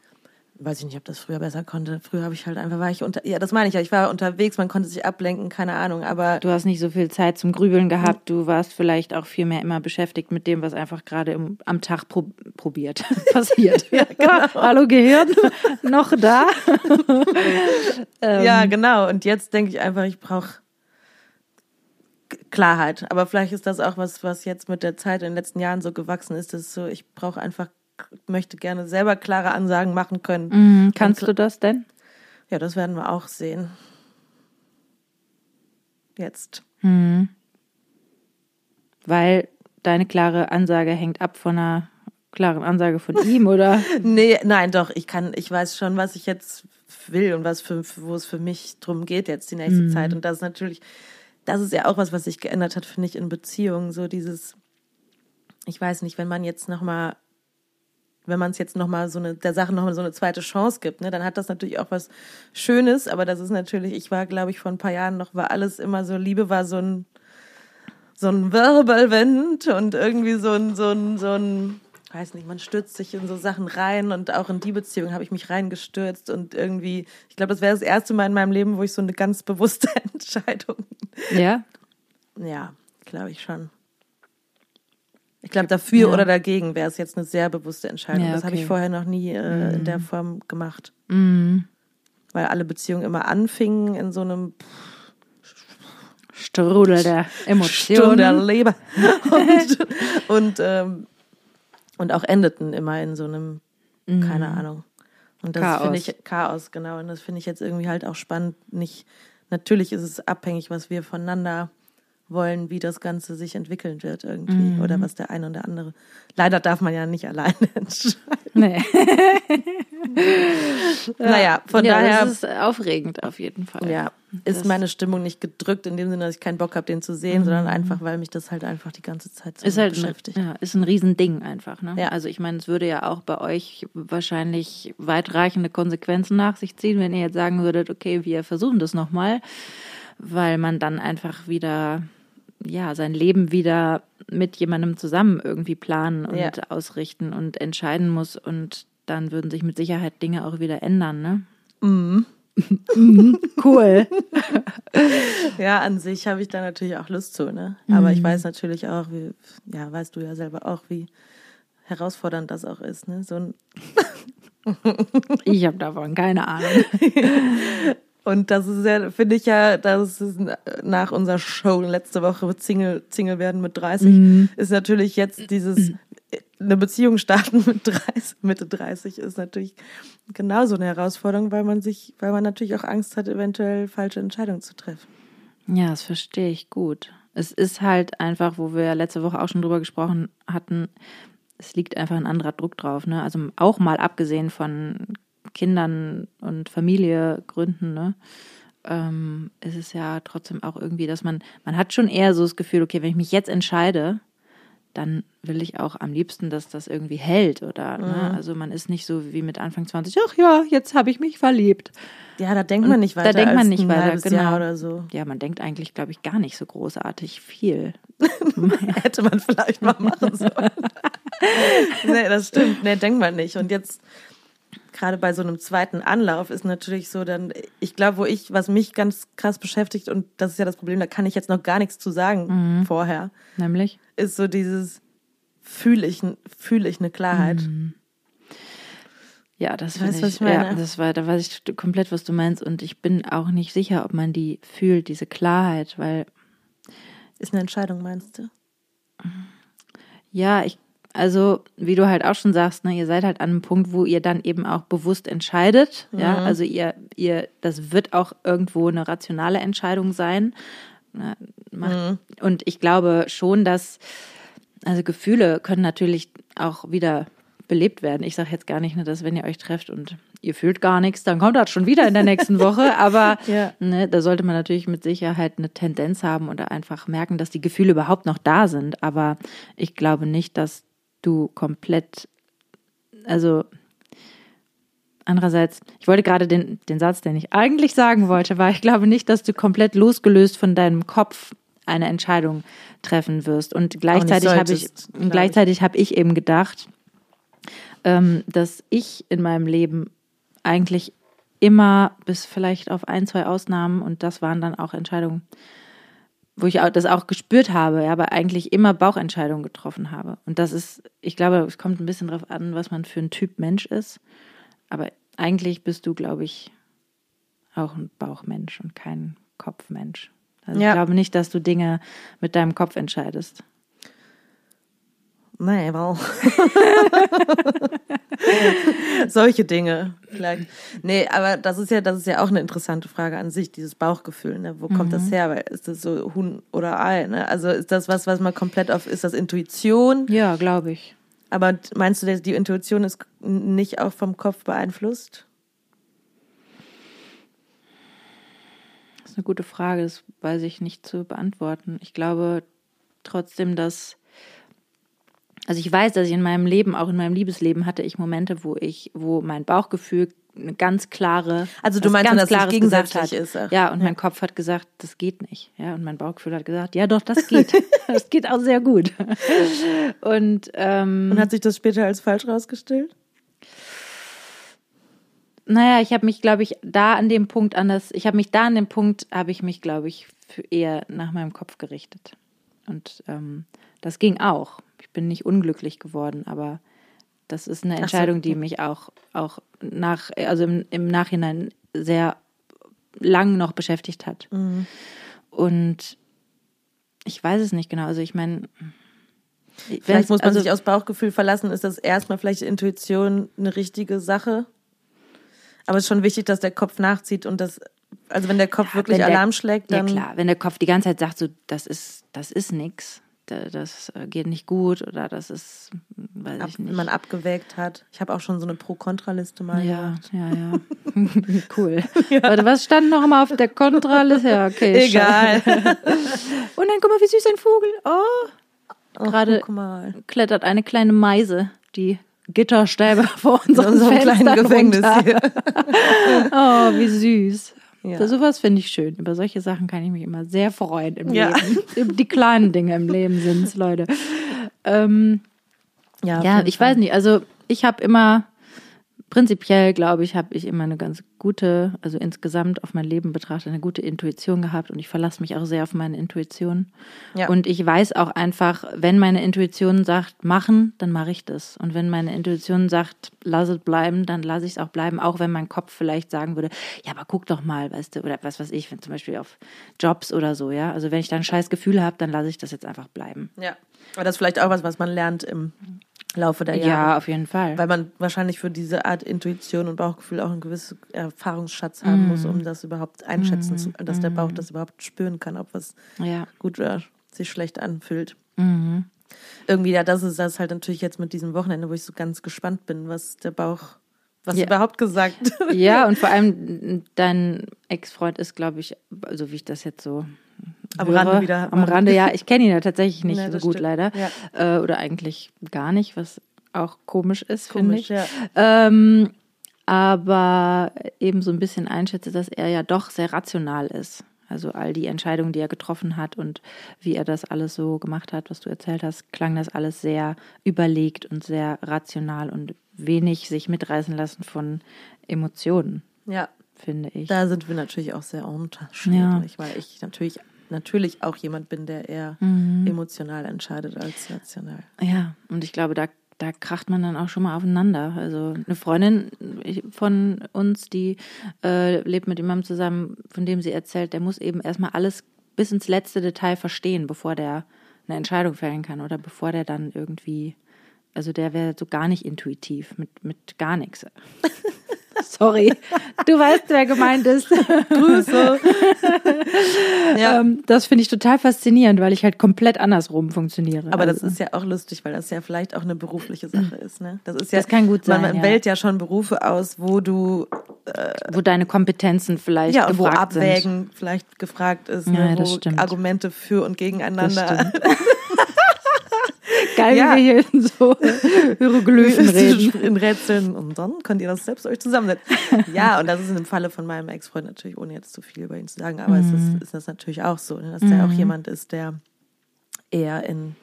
Speaker 2: weiß ich nicht, ob das früher besser konnte. Früher habe ich halt einfach, war ich unter, ja, das meine ich ja, ich war unterwegs, man konnte sich ablenken, keine Ahnung, aber
Speaker 1: Du hast nicht so viel Zeit zum Grübeln gehabt. Du warst vielleicht auch viel mehr immer beschäftigt mit dem, was einfach gerade im, am Tag pro, probiert, passiert.
Speaker 2: genau.
Speaker 1: Hallo Gehirn, noch da?
Speaker 2: ja, genau. Und jetzt denke ich einfach, ich brauche Klarheit. Aber vielleicht ist das auch was, was jetzt mit der Zeit in den letzten Jahren so gewachsen ist, dass so, ich brauche einfach, möchte gerne selber klare Ansagen machen können.
Speaker 1: Mhm, kannst du das denn?
Speaker 2: Ja, das werden wir auch sehen. Jetzt.
Speaker 1: Weil deine klare Ansage hängt ab von einer klaren Ansage von ihm, oder?
Speaker 2: Nee, nein, doch, ich kann, ich weiß schon, was ich jetzt will und was für, wo es für mich drum geht jetzt die nächste Zeit. Und das ist natürlich, das ist ja auch was, was sich geändert hat, finde ich, in Beziehungen. So dieses, ich weiß nicht, wenn man jetzt nochmal, wenn man es jetzt nochmal so eine, der Sache nochmal so eine zweite Chance gibt, ne, dann hat das natürlich auch was Schönes, aber das ist natürlich, ich war, glaube ich, vor ein paar Jahren noch, war alles immer so, Liebe war so ein, so ein Wirbelwind und irgendwie so ein, so ein, so ein, weiß nicht, man stürzt sich in so Sachen rein und auch in die Beziehung habe ich mich reingestürzt und irgendwie, ich glaube, das wäre das erste Mal in meinem Leben, wo ich so eine ganz bewusste Entscheidung,
Speaker 1: Ja.
Speaker 2: ja, glaube ich schon. Ich glaube, dafür
Speaker 1: Ja.
Speaker 2: oder dagegen wäre es jetzt eine sehr bewusste Entscheidung.
Speaker 1: Ja,
Speaker 2: Das habe ich
Speaker 1: okay.
Speaker 2: vorher noch nie äh, in der Form gemacht.
Speaker 1: Mhm.
Speaker 2: Weil alle Beziehungen immer anfingen in so einem,
Speaker 1: Strudel der Emotionen.
Speaker 2: Sturm der Leber. Und, und, ähm, und auch endeten immer in so einem, keine Ahnung. Und das
Speaker 1: Mhm.
Speaker 2: Finde ich Chaos, genau. Und das finde ich jetzt irgendwie halt auch spannend. Nicht, natürlich ist es abhängig, was wir voneinander wollen, wie das Ganze sich entwickeln wird irgendwie.
Speaker 1: Mhm.
Speaker 2: Oder was der eine und der andere. Leider darf man ja nicht alleine entscheiden.
Speaker 1: Nee.
Speaker 2: Naja, von
Speaker 1: ja,
Speaker 2: daher.
Speaker 1: Das ist aufregend auf jeden Fall.
Speaker 2: Ja, ist
Speaker 1: Das-
Speaker 2: meine Stimmung nicht gedrückt in dem Sinne, dass ich keinen Bock habe, den zu sehen, sondern einfach, weil mich das halt einfach die ganze Zeit so
Speaker 1: Mhm. Ist halt ein,
Speaker 2: beschäftigt.
Speaker 1: ja, ist ein Riesending einfach. Ne?
Speaker 2: Ja.
Speaker 1: Also ich meine, es würde ja auch bei euch wahrscheinlich weitreichende Konsequenzen nach sich ziehen, wenn ihr jetzt sagen würdet, okay, wir versuchen das nochmal, weil man dann einfach wieder, ja, sein Leben wieder mit jemandem zusammen irgendwie planen und
Speaker 2: Ja.
Speaker 1: ausrichten und entscheiden muss und dann würden sich mit Sicherheit Dinge auch wieder ändern, ne?
Speaker 2: Mhm.
Speaker 1: cool.
Speaker 2: Ja, an sich habe ich da natürlich auch Lust zu, ne? Aber
Speaker 1: Mhm.
Speaker 2: ich weiß natürlich auch, wie, ja, weißt du ja selber auch, wie herausfordernd das auch ist, ne? So ein,
Speaker 1: Ich habe davon keine Ahnung.
Speaker 2: und das ist ja, finde ich ja, das ist nach unserer Show letzte Woche Single, Single werden mit 30,
Speaker 1: Mhm.
Speaker 2: ist natürlich jetzt dieses, eine Beziehung starten mit 30, Mitte 30 ist natürlich genauso eine Herausforderung, weil man sich, weil man natürlich auch Angst hat, eventuell falsche Entscheidungen zu treffen.
Speaker 1: Ja, das verstehe ich gut. Es ist halt einfach, wo wir letzte Woche auch schon drüber gesprochen hatten, es liegt einfach ein anderer Druck drauf. Ne? Also auch mal abgesehen von Kindern und Familie gründen, ne? ähm, ist es ja trotzdem auch irgendwie, dass man, man hat schon eher so das Gefühl, okay, wenn ich mich jetzt entscheide, dann will ich auch am liebsten, dass das irgendwie hält. Oder ne? also man ist nicht so wie mit Anfang 20, ach ja, jetzt habe ich mich verliebt.
Speaker 2: Ja, da denkt man nicht
Speaker 1: da
Speaker 2: weiter.
Speaker 1: denkt man nicht weiter, genau.
Speaker 2: Oder so.
Speaker 1: Ja, man denkt eigentlich, glaube ich, gar nicht so großartig viel.
Speaker 2: Hätte man vielleicht mal machen sollen. nee, das stimmt. Nee, denkt man nicht. Und jetzt, gerade bei so einem zweiten Anlauf, ist natürlich so dann, ich glaube, wo ich, was mich ganz krass beschäftigt, und das ist ja das Problem, da kann ich jetzt noch gar nichts zu sagen vorher,
Speaker 1: Nämlich?
Speaker 2: ist so dieses, fühle ich, fühle ich eine Klarheit.
Speaker 1: Ja, das finde
Speaker 2: du, was
Speaker 1: ich,
Speaker 2: ich meine?
Speaker 1: ja, das war, da weiß ich komplett, was du meinst. Und ich bin auch nicht sicher, ob man die fühlt, diese Klarheit, weil,
Speaker 2: Ist eine Entscheidung, meinst du?
Speaker 1: ja, ich, also, wie du halt auch schon sagst, ne, ihr seid halt an einem Punkt, wo ihr dann eben auch bewusst entscheidet. Ja, also ihr, ihr, das wird auch irgendwo eine rationale Entscheidung sein. Ne, macht, Und ich glaube schon, dass, also Gefühle können natürlich auch wieder belebt werden. Ich sage jetzt gar nicht, ne, dass wenn ihr euch trefft und ihr fühlt gar nichts, dann kommt das schon wieder in der nächsten Woche. Aber
Speaker 2: Ja.
Speaker 1: ne, da sollte man natürlich mit Sicherheit eine Tendenz haben oder einfach merken, dass die Gefühle überhaupt noch da sind. Aber ich glaube nicht, dass du komplett, also andererseits, ich wollte gerade den, den Satz, den ich eigentlich sagen wollte, war, ich glaube nicht, dass du komplett losgelöst von deinem Kopf eine Entscheidung treffen wirst. Und gleichzeitig habe ich, gleichzeitig habe ich eben gedacht, ähm, dass ich in meinem Leben eigentlich immer, bis vielleicht auf ein, zwei Ausnahmen, und das waren dann auch Entscheidungen, wo ich auch, das auch gespürt habe, ja, aber eigentlich immer Bauchentscheidungen getroffen habe. Und das ist, ich glaube, es kommt ein bisschen darauf an, was man für ein Typ Mensch ist. Aber eigentlich bist du, glaube ich, auch ein Bauchmensch und kein Kopfmensch. Also
Speaker 2: Ja.
Speaker 1: ich glaube nicht, dass du Dinge mit deinem Kopf entscheidest.
Speaker 2: Nee, well. Solche Dinge vielleicht. Nee, aber das ist ja, das ist ja auch eine interessante Frage an sich, dieses Bauchgefühl. Ne? Wo kommt das her? Weil ist das so Huhn oder Ei? Ne? Also ist das was, was man komplett auf, ist das Intuition?
Speaker 1: Ja, glaube ich.
Speaker 2: Aber meinst du, dass die Intuition ist nicht auch vom Kopf beeinflusst?
Speaker 1: Das ist eine gute Frage, das weiß ich nicht zu beantworten. Ich glaube trotzdem, dass. Also ich weiß, dass ich in meinem Leben, auch in meinem Liebesleben, hatte ich Momente, wo ich, wo mein Bauchgefühl eine ganz klare,
Speaker 2: Also du meinst,
Speaker 1: ganz
Speaker 2: dass es gegensätzlich ist, ach.
Speaker 1: Ja, und mein Kopf hat gesagt, das geht nicht. Ja, und mein Bauchgefühl hat gesagt, ja, doch, das geht. das geht auch sehr gut. Und ähm,
Speaker 2: Und hat sich das später als falsch rausgestellt?
Speaker 1: Naja, ich habe mich, glaube ich, da an dem Punkt anders, ich habe mich da an dem Punkt, habe ich mich, glaube ich, für eher nach meinem Kopf gerichtet. Und ähm, das ging auch. Ich bin nicht unglücklich geworden, aber das ist eine
Speaker 2: so,
Speaker 1: Entscheidung, die mich auch, auch nach, also im, im Nachhinein sehr lang noch beschäftigt hat. Und ich weiß es nicht genau. Also ich meine,
Speaker 2: Vielleicht muss man
Speaker 1: also,
Speaker 2: sich aus Bauchgefühl verlassen. Ist das erstmal vielleicht Intuition eine richtige Sache? Aber es ist schon wichtig, dass der Kopf nachzieht und das, also wenn der Kopf
Speaker 1: Ja,
Speaker 2: wirklich
Speaker 1: der-
Speaker 2: Alarm schlägt, dann.
Speaker 1: Ja klar, wenn der Kopf die ganze Zeit sagt, so das ist, das ist nix, das äh, geht nicht gut oder das ist, hm, weiß
Speaker 2: Ab,
Speaker 1: ich nicht.
Speaker 2: man abgewägt hat. Ich habe auch schon so eine Pro-Kontra-Liste mal
Speaker 1: ja,
Speaker 2: gemacht.
Speaker 1: ja, ja. cool. Warte, was stand noch mal auf der Kontraliste? Ja, okay.
Speaker 2: Egal.
Speaker 1: Und dann guck mal, wie süß ein Vogel. Oh,
Speaker 2: Oh,
Speaker 1: Gerade-
Speaker 2: guck mal.
Speaker 1: klettert eine kleine Meise, die Gitterstäbe vor unserem
Speaker 2: unserem
Speaker 1: Fenster
Speaker 2: kleinen Gefängnis
Speaker 1: runter.
Speaker 2: hier.
Speaker 1: Oh, wie süß.
Speaker 2: Ja.
Speaker 1: So, sowas finde ich schön. Über solche Sachen kann ich mich immer sehr freuen im
Speaker 2: Ja.
Speaker 1: Leben. Die kleinen Dinge im Leben sind es, Leute. Ähm,
Speaker 2: Ja,
Speaker 1: ja, ich
Speaker 2: Fall.
Speaker 1: weiß nicht. Also ich habe immer, prinzipiell glaube ich, habe ich immer eine ganz gute, also insgesamt auf mein Leben betrachtet, eine gute Intuition gehabt und ich verlasse mich auch sehr auf meine Intuition.
Speaker 2: Ja.
Speaker 1: Und ich weiß auch einfach, wenn meine Intuition sagt, machen, dann mache ich das. Und wenn meine Intuition sagt, lass es bleiben, dann lasse ich es auch bleiben, auch wenn mein Kopf vielleicht sagen würde, ja, aber guck doch mal, weißt du, oder was weiß ich, wenn zum Beispiel auf Jobs oder so, ja. Also wenn ich da ein scheiß Gefühl habe, dann lasse ich das jetzt einfach bleiben.
Speaker 2: Ja. Aber das ist vielleicht auch was, was man lernt im Laufe der
Speaker 1: Ja,
Speaker 2: Jahre.
Speaker 1: auf jeden Fall.
Speaker 2: Weil man wahrscheinlich für diese Art Intuition und Bauchgefühl auch einen gewissen Erfahrungsschatz haben muss,
Speaker 1: Mhm.
Speaker 2: um das überhaupt einschätzen zu, dass der Bauch das überhaupt spüren kann, ob was
Speaker 1: ja.
Speaker 2: gut oder sich schlecht anfühlt.
Speaker 1: Mhm.
Speaker 2: Irgendwie, ja, das ist das halt natürlich jetzt mit diesem Wochenende, wo ich so ganz gespannt bin, was der Bauch, was
Speaker 1: Ja.
Speaker 2: überhaupt gesagt.
Speaker 1: Ja, und vor allem dein Ex-Freund ist, glaube ich, also wie ich das jetzt so
Speaker 2: Am
Speaker 1: höre,
Speaker 2: Rande wieder.
Speaker 1: Am Rande, ja. Ich kenne ihn ja tatsächlich nicht
Speaker 2: Ja,
Speaker 1: so gut,
Speaker 2: stimmt.
Speaker 1: leider.
Speaker 2: Ja.
Speaker 1: Äh, oder eigentlich gar nicht, was auch komisch ist, finde ich.
Speaker 2: ja.
Speaker 1: Ähm, aber eben so ein bisschen einschätze, dass er ja doch sehr rational ist. Also all die Entscheidungen, die er getroffen hat und wie er das alles so gemacht hat, was du erzählt hast, klang das alles sehr überlegt und sehr rational und wenig sich mitreißen lassen von Emotionen,
Speaker 2: Ja,
Speaker 1: finde ich.
Speaker 2: da sind wir natürlich auch sehr unterschiedlich, weil ich natürlich, natürlich auch jemand bin, der eher
Speaker 1: Mhm.
Speaker 2: emotional entscheidet als rational.
Speaker 1: Ja, und ich glaube, da, da kracht man dann auch schon mal aufeinander. Also eine Freundin von uns, die äh, lebt mit jemandem zusammen, von dem sie erzählt, der muss eben erstmal alles bis ins letzte Detail verstehen, bevor der eine Entscheidung fällen kann oder bevor der dann irgendwie, also der wäre so gar nicht intuitiv, mit, mit gar nichts. Sorry, du weißt, wer gemeint ist.
Speaker 2: Grüße. ja.
Speaker 1: Ähm, das finde ich total faszinierend, weil ich halt komplett andersrum funktioniere.
Speaker 2: Aber das
Speaker 1: Also-
Speaker 2: ist ja auch lustig, weil das ja vielleicht auch eine berufliche Sache ist. Ne? Das ist ja,
Speaker 1: Das kann gut sein,
Speaker 2: Man
Speaker 1: ja.
Speaker 2: wählt ja schon Berufe aus, wo du
Speaker 1: wo deine Kompetenzen vielleicht
Speaker 2: ja und wo
Speaker 1: gefragt sind.
Speaker 2: Abwägen vielleicht gefragt ist,
Speaker 1: Ja,
Speaker 2: ne?
Speaker 1: das
Speaker 2: wo
Speaker 1: stimmt.
Speaker 2: Argumente für und
Speaker 1: Das
Speaker 2: gegeneinander.
Speaker 1: Geil,
Speaker 2: Ja.
Speaker 1: wie wir hier in so Hieroglyphen reden.
Speaker 2: in Rätseln und dann könnt ihr das selbst euch zusammensetzen. Ja, und das ist im Falle von meinem Ex-Freund natürlich, ohne jetzt zu viel über ihn zu sagen, aber es
Speaker 1: Mhm.
Speaker 2: ist, ist das natürlich auch so, ne, dass der auch jemand ist, der eher in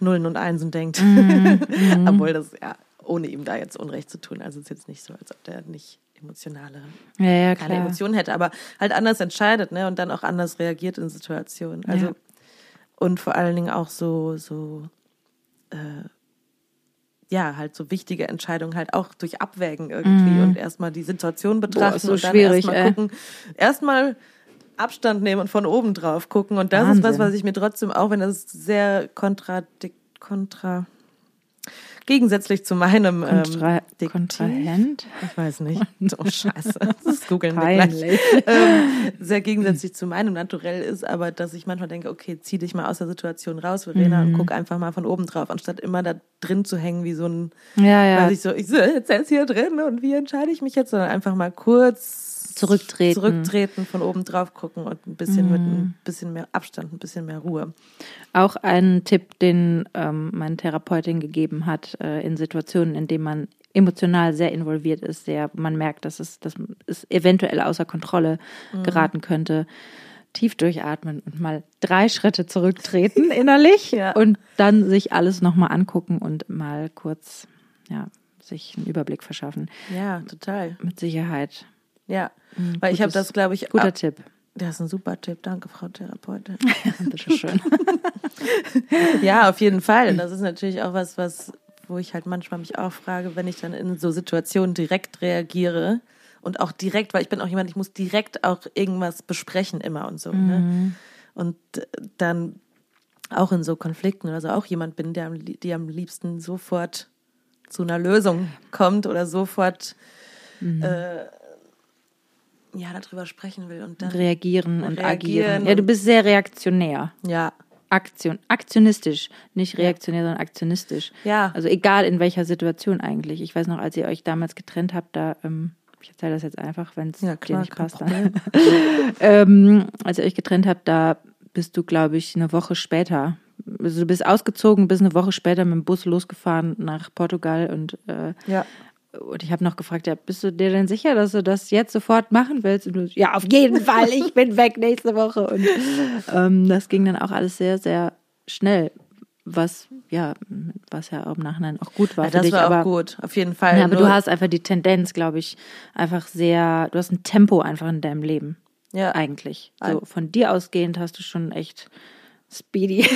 Speaker 2: Nullen und Einsen denkt.
Speaker 1: Mhm.
Speaker 2: Obwohl das, ja, ohne ihm da jetzt Unrecht zu tun. Also es ist jetzt nicht so, als ob der nicht emotionale,
Speaker 1: Ja, ja,
Speaker 2: keine. Emotionen hätte, aber halt anders entscheidet, ne, und dann auch anders reagiert in Situationen. Also,
Speaker 1: Ja.
Speaker 2: Und vor allen Dingen auch so, so, äh, ja, halt so wichtige Entscheidungen halt auch durch Abwägen irgendwie und erstmal die Situation betrachten
Speaker 1: ist so
Speaker 2: und dann
Speaker 1: schwierig,
Speaker 2: erstmal gucken, erstmal Abstand nehmen und von oben drauf gucken. Und das ist was,
Speaker 1: Wahnsinn.
Speaker 2: was ich mir trotzdem, auch wenn das sehr kontradik kontra gegensätzlich zu meinem
Speaker 1: Kontra
Speaker 2: ähm, Diktiv-
Speaker 1: Kontrahent?
Speaker 2: ich weiß nicht. Oh, scheiße. Das googeln wir gleich. Ähm, sehr gegensätzlich zu meinem Naturell ist, aber dass ich manchmal denke, okay, zieh dich mal aus der Situation raus, Verena,
Speaker 1: Mhm.
Speaker 2: und guck einfach mal von oben drauf, anstatt immer da drin zu hängen wie so ein,
Speaker 1: Ja, ja.
Speaker 2: weiß ich so, ich sitze jetzt hier drin und wie entscheide ich mich jetzt, sondern einfach mal kurz
Speaker 1: Zurücktreten.
Speaker 2: zurücktreten, von oben drauf gucken und ein bisschen mit ein bisschen mehr Abstand, ein bisschen mehr Ruhe.
Speaker 1: Auch ein Tipp, den ähm, meine Therapeutin gegeben hat, äh, in Situationen, in denen man emotional sehr involviert ist, sehr, man merkt, dass es, dass es eventuell außer Kontrolle
Speaker 2: Mhm.
Speaker 1: geraten könnte. Tief durchatmen und mal drei Schritte zurücktreten innerlich
Speaker 2: Ja.
Speaker 1: und dann sich alles nochmal angucken und mal kurz, ja, sich einen Überblick verschaffen.
Speaker 2: Ja, total.
Speaker 1: Mit Sicherheit.
Speaker 2: Ja, weil ich habe das, glaube ich,
Speaker 1: Guter
Speaker 2: ab-
Speaker 1: Tipp.
Speaker 2: das ist ein super Tipp. Danke, Frau Therapeutin.
Speaker 1: Bitteschön.
Speaker 2: Ja, auf jeden Fall. Und das ist natürlich auch was, was, wo ich halt manchmal mich auch frage, wenn ich dann in so Situationen direkt reagiere und auch direkt, weil ich bin auch jemand, ich muss direkt auch irgendwas besprechen immer und so. Ne? und dann auch in so Konflikten oder so auch jemand bin, der am, die am liebsten sofort zu einer Lösung kommt oder sofort mhm. äh, ja darüber sprechen will und dann
Speaker 1: reagieren und reagieren agieren. Ja, du bist sehr reaktionär.
Speaker 2: Ja.
Speaker 1: Aktion, aktionistisch, nicht reaktionär, ja. sondern aktionistisch.
Speaker 2: Ja.
Speaker 1: Also egal in welcher Situation eigentlich. Ich weiß noch, als ihr euch damals getrennt habt, da ähm, ich erzähle das jetzt einfach, wenn es
Speaker 2: ja,
Speaker 1: dir nicht passt. ähm, als ihr euch getrennt habt, da bist du, glaube ich, eine Woche später. Also du bist ausgezogen, bist eine Woche später mit dem Bus losgefahren nach Portugal und äh,
Speaker 2: ja.
Speaker 1: Und ich habe noch gefragt, ja, bist du dir denn sicher, dass du das jetzt sofort machen willst? Und du, ja, auf jeden Fall, ich bin weg nächste Woche. Und ähm, das ging dann auch alles sehr, sehr schnell was ja, was ja im Nachhinein auch gut war.
Speaker 2: Ja, das
Speaker 1: dich,
Speaker 2: war
Speaker 1: aber,
Speaker 2: auch gut, auf jeden Fall.
Speaker 1: Ja, aber du hast einfach die Tendenz, glaube ich, einfach sehr, du hast ein Tempo einfach in deinem Leben.
Speaker 2: Ja.
Speaker 1: Eigentlich. So von dir ausgehend hast du schon echt speedy.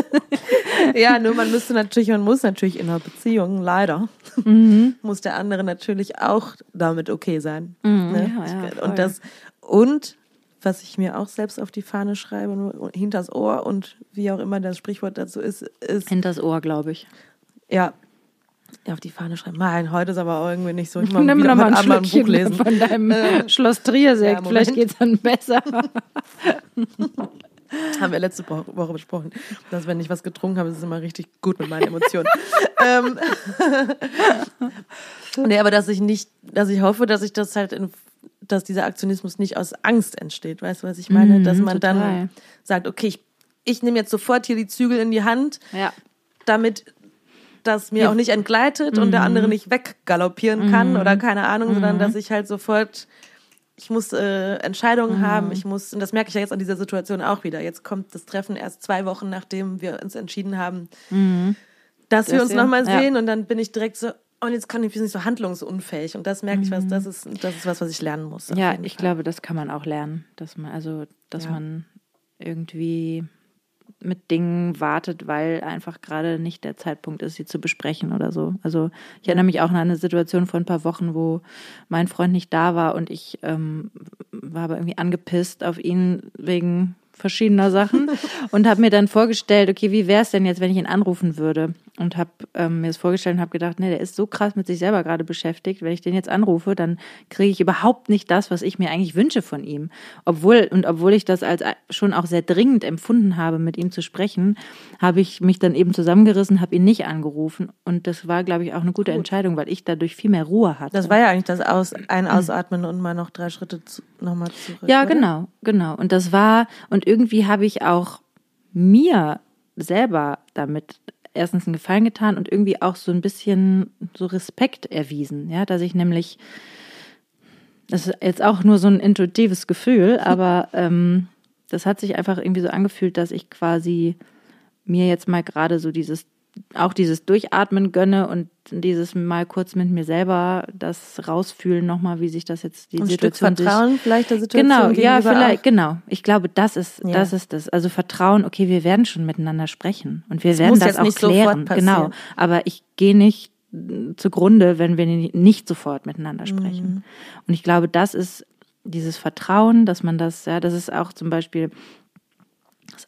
Speaker 2: ja, nur man müsste natürlich, man muss natürlich in einer Beziehung, leider,
Speaker 1: mhm.
Speaker 2: muss der andere natürlich auch damit okay sein.
Speaker 1: Mhm,
Speaker 2: ne?
Speaker 1: ja, ja,
Speaker 2: und das, und was ich mir auch selbst auf die Fahne schreibe, hinters Ohr und wie auch immer das Sprichwort dazu ist, ist.
Speaker 1: Hinters Ohr, glaube ich.
Speaker 2: Ja. Auf die Fahne schreiben. Nein, heute ist aber auch irgendwie nicht so.
Speaker 1: Ich mal Nimm wieder mal ein, ein Buch lesen. von deinem äh, Schloss Triersekt. Ja, Vielleicht geht es dann besser.
Speaker 2: Haben wir letzte Woche besprochen, dass wenn ich was getrunken habe, ist es immer richtig gut mit meinen Emotionen. ähm, nee, aber dass ich nicht, dass ich hoffe, dass ich das halt in dass dieser Aktionismus nicht aus Angst entsteht. Weißt du, was ich meine?
Speaker 1: Mhm,
Speaker 2: dass man
Speaker 1: total.
Speaker 2: dann sagt, okay, ich, ich nehme jetzt sofort hier die Zügel in die Hand,
Speaker 1: ja.
Speaker 2: damit das mir ja. auch nicht entgleitet mhm. und der andere nicht weggaloppieren kann mhm. oder keine Ahnung, sondern mhm. dass ich halt sofort, ich muss äh, Entscheidungen
Speaker 1: Mhm.
Speaker 2: haben, ich muss, und das merke ich ja jetzt an dieser Situation auch wieder. Jetzt kommt das Treffen erst zwei Wochen, nachdem wir uns entschieden haben,
Speaker 1: Mhm.
Speaker 2: dass wir
Speaker 1: Das
Speaker 2: uns
Speaker 1: ja.
Speaker 2: nochmal
Speaker 1: Ja.
Speaker 2: sehen und dann bin ich direkt so, und jetzt kann ich bin ich so handlungsunfähig und das merke ich was,
Speaker 1: Mhm.
Speaker 2: das ist, das ist was, was ich lernen muss.
Speaker 1: Ja, ich
Speaker 2: Fall.
Speaker 1: glaube, das kann man auch lernen, dass man also, dass
Speaker 2: Ja.
Speaker 1: man irgendwie mit Dingen wartet, weil einfach gerade nicht der Zeitpunkt ist, sie zu besprechen oder so. Also ich erinnere mich auch an eine Situation vor ein paar Wochen, wo mein Freund nicht da war und ich ähm, war aber irgendwie angepisst auf ihn wegen verschiedener Sachen und habe mir dann vorgestellt, okay, wie wäre es denn jetzt, wenn ich ihn anrufen würde? Und habe ähm, mir das vorgestellt und habe gedacht, nee, der ist so krass mit sich selber gerade beschäftigt. Wenn ich den jetzt anrufe, dann kriege ich überhaupt nicht das, was ich mir eigentlich wünsche von ihm. Obwohl, und obwohl ich das als schon auch sehr dringend empfunden habe, mit ihm zu sprechen, habe ich mich dann eben zusammengerissen, habe ihn nicht angerufen. Und das war, glaube ich, auch eine gute Entscheidung, weil ich dadurch viel mehr Ruhe hatte.
Speaker 2: Das war ja eigentlich das Aus, ein Ausatmen und mal noch drei Schritte zu, nochmal zurück.
Speaker 1: Ja,
Speaker 2: oder?
Speaker 1: genau, genau. Und das war, und irgendwie habe ich auch mir selber damit erstens einen Gefallen getan und irgendwie auch so ein bisschen so Respekt erwiesen, ja, dass ich nämlich, das ist jetzt auch nur so ein intuitives Gefühl, aber ähm, das hat sich einfach irgendwie so angefühlt, dass ich quasi mir jetzt mal gerade so dieses auch dieses Durchatmen gönne und dieses mal kurz mit mir selber das rausfühlen nochmal, wie sich das jetzt die
Speaker 2: Ein Stück
Speaker 1: Situation sich
Speaker 2: Vertrauen vielleicht der Situation
Speaker 1: Genau, ja, vielleicht,
Speaker 2: auch.
Speaker 1: genau. Ich glaube, das ist,
Speaker 2: Ja.
Speaker 1: das ist das. Also Vertrauen, okay, wir werden schon miteinander sprechen und wir
Speaker 2: Es
Speaker 1: werden das auch klären. Genau. Aber ich gehe nicht zugrunde, wenn wir ni- nicht sofort miteinander sprechen.
Speaker 2: Mhm.
Speaker 1: Und ich glaube, das ist dieses Vertrauen, dass man das, ja, das ist auch zum Beispiel,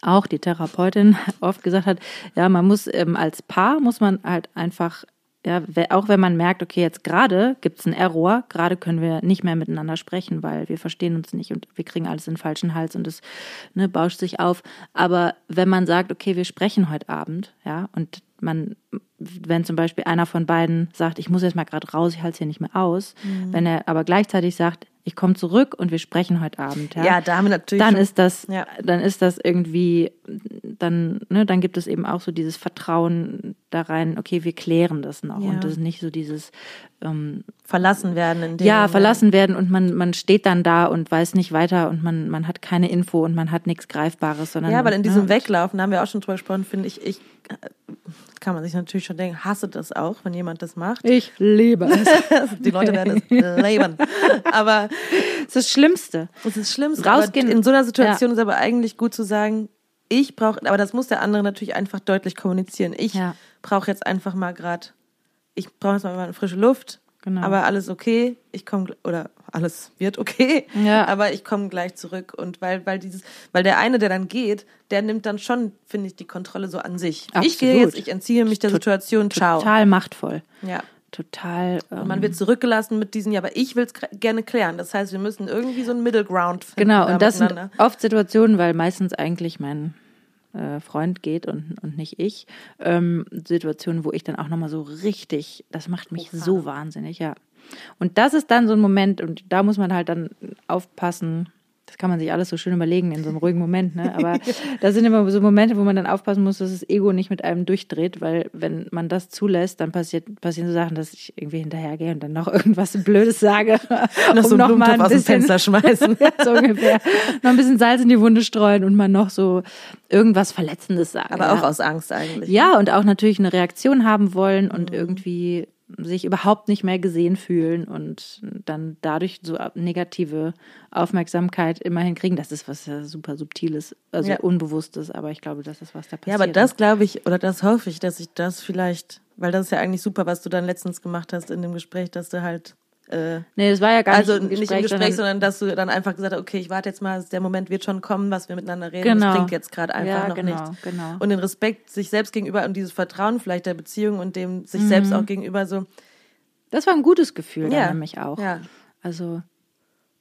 Speaker 1: auch die Therapeutin oft gesagt hat, ja, man muss ähm, als Paar muss man halt einfach, ja, auch wenn man merkt, okay, jetzt gerade gibt es einen Error, gerade können wir nicht mehr miteinander sprechen, weil wir verstehen uns nicht und wir kriegen alles in den falschen Hals und es ne, bauscht sich auf. Aber wenn man sagt, okay, wir sprechen heute Abend, ja, und man, wenn zum Beispiel einer von beiden sagt, ich muss jetzt mal gerade raus, ich halte es hier nicht mehr aus,
Speaker 2: Mhm.
Speaker 1: wenn er aber gleichzeitig sagt, ich komme zurück und wir sprechen heute Abend, ja,
Speaker 2: Ja, da haben wir natürlich.
Speaker 1: dann
Speaker 2: schon-
Speaker 1: ist das,
Speaker 2: Ja.
Speaker 1: dann ist das irgendwie, dann, ne, dann gibt es eben auch so dieses Vertrauen da rein, okay, wir klären das noch.
Speaker 2: Ja.
Speaker 1: Und das ist nicht so dieses, ähm,
Speaker 2: verlassen werden in dem
Speaker 1: ja,
Speaker 2: Moment.
Speaker 1: verlassen werden und man, man steht dann da und weiß nicht weiter und man, man hat keine Info und man hat nichts Greifbares, sondern.
Speaker 2: Ja, weil in diesem Weglaufen, da haben wir auch schon drüber gesprochen, finde ich, ich äh, kann man sich natürlich schon denken, hasse das auch, wenn jemand das macht.
Speaker 1: Ich liebe es.
Speaker 2: Die Leute werden es leben. Aber
Speaker 1: Das ist das Schlimmste.
Speaker 2: es ist schlimm.
Speaker 1: Rausgehen.
Speaker 2: Aber in so einer Situation ist aber eigentlich gut zu sagen, ich brauche, aber das muss der andere natürlich einfach deutlich kommunizieren. Ich
Speaker 1: Ja.
Speaker 2: brauche jetzt einfach mal gerade, ich brauche jetzt mal eine frische Luft.
Speaker 1: Genau.
Speaker 2: aber alles okay, ich komme oder alles wird okay,
Speaker 1: Ja.
Speaker 2: aber ich komme gleich zurück und weil weil dieses weil der eine, der dann geht, der nimmt dann schon, finde ich, die Kontrolle so an sich. Ich gehe
Speaker 1: Absolut.
Speaker 2: jetzt, ich entziehe mich der
Speaker 1: Tot-
Speaker 2: Situation, ciao.
Speaker 1: Total machtvoll.
Speaker 2: Ja.
Speaker 1: Total. Ähm,
Speaker 2: Und man wird zurückgelassen mit diesen, ja, aber ich will es gerne klären. Das heißt, wir müssen irgendwie so einen Middle Ground finden.
Speaker 1: Genau,
Speaker 2: da
Speaker 1: und das sind oft Situationen, weil meistens eigentlich mein äh, Freund geht und, und nicht ich. Ähm, Situationen, wo ich dann auch nochmal so richtig, das macht mich so wahnsinnig, ja. Und das ist dann so ein Moment, und da muss man halt dann aufpassen. Das kann man sich alles so schön überlegen in so einem ruhigen Moment, ne? Aber da sind immer so Momente, wo man dann aufpassen muss, dass das Ego nicht mit einem durchdreht, weil wenn man das zulässt, dann passiert, passieren so Sachen, dass ich irgendwie hinterhergehe und dann noch irgendwas Blödes sage.
Speaker 2: Noch so
Speaker 1: noch mal
Speaker 2: Blumentopf aus dem Fenster schmeißen.
Speaker 1: so ungefähr. Noch ein bisschen Salz in die Wunde streuen und man noch so irgendwas Verletzendes sagen.
Speaker 2: Aber
Speaker 1: ja.
Speaker 2: auch aus Angst eigentlich.
Speaker 1: Ja, und auch natürlich eine Reaktion haben wollen und
Speaker 2: Mhm.
Speaker 1: irgendwie sich überhaupt nicht mehr gesehen fühlen und dann dadurch so negative Aufmerksamkeit immerhin kriegen. Das ist was ja super Subtiles, also
Speaker 2: Ja.
Speaker 1: Unbewusstes, aber ich glaube, das ist was da passiert.
Speaker 2: Ja, aber das glaube ich, oder das hoffe ich, dass ich das vielleicht, weil das ist ja eigentlich super, was du dann letztens gemacht hast in dem Gespräch, dass du halt, äh,
Speaker 1: Nee, das war ja gar
Speaker 2: also
Speaker 1: nicht im
Speaker 2: nicht
Speaker 1: Gespräch,
Speaker 2: im Gespräch,
Speaker 1: sondern
Speaker 2: sondern dass du dann einfach gesagt hast, okay, ich warte jetzt mal, der Moment wird schon kommen, was wir miteinander reden.
Speaker 1: Genau.
Speaker 2: Das klingt jetzt gerade einfach
Speaker 1: Ja,
Speaker 2: noch
Speaker 1: genau,
Speaker 2: nicht.
Speaker 1: genau.
Speaker 2: Und den Respekt sich selbst gegenüber und dieses Vertrauen vielleicht der Beziehung und dem
Speaker 1: Mhm.
Speaker 2: sich selbst auch gegenüber so,
Speaker 1: das war ein gutes Gefühl
Speaker 2: Ja,
Speaker 1: nämlich auch.
Speaker 2: ja.
Speaker 1: Also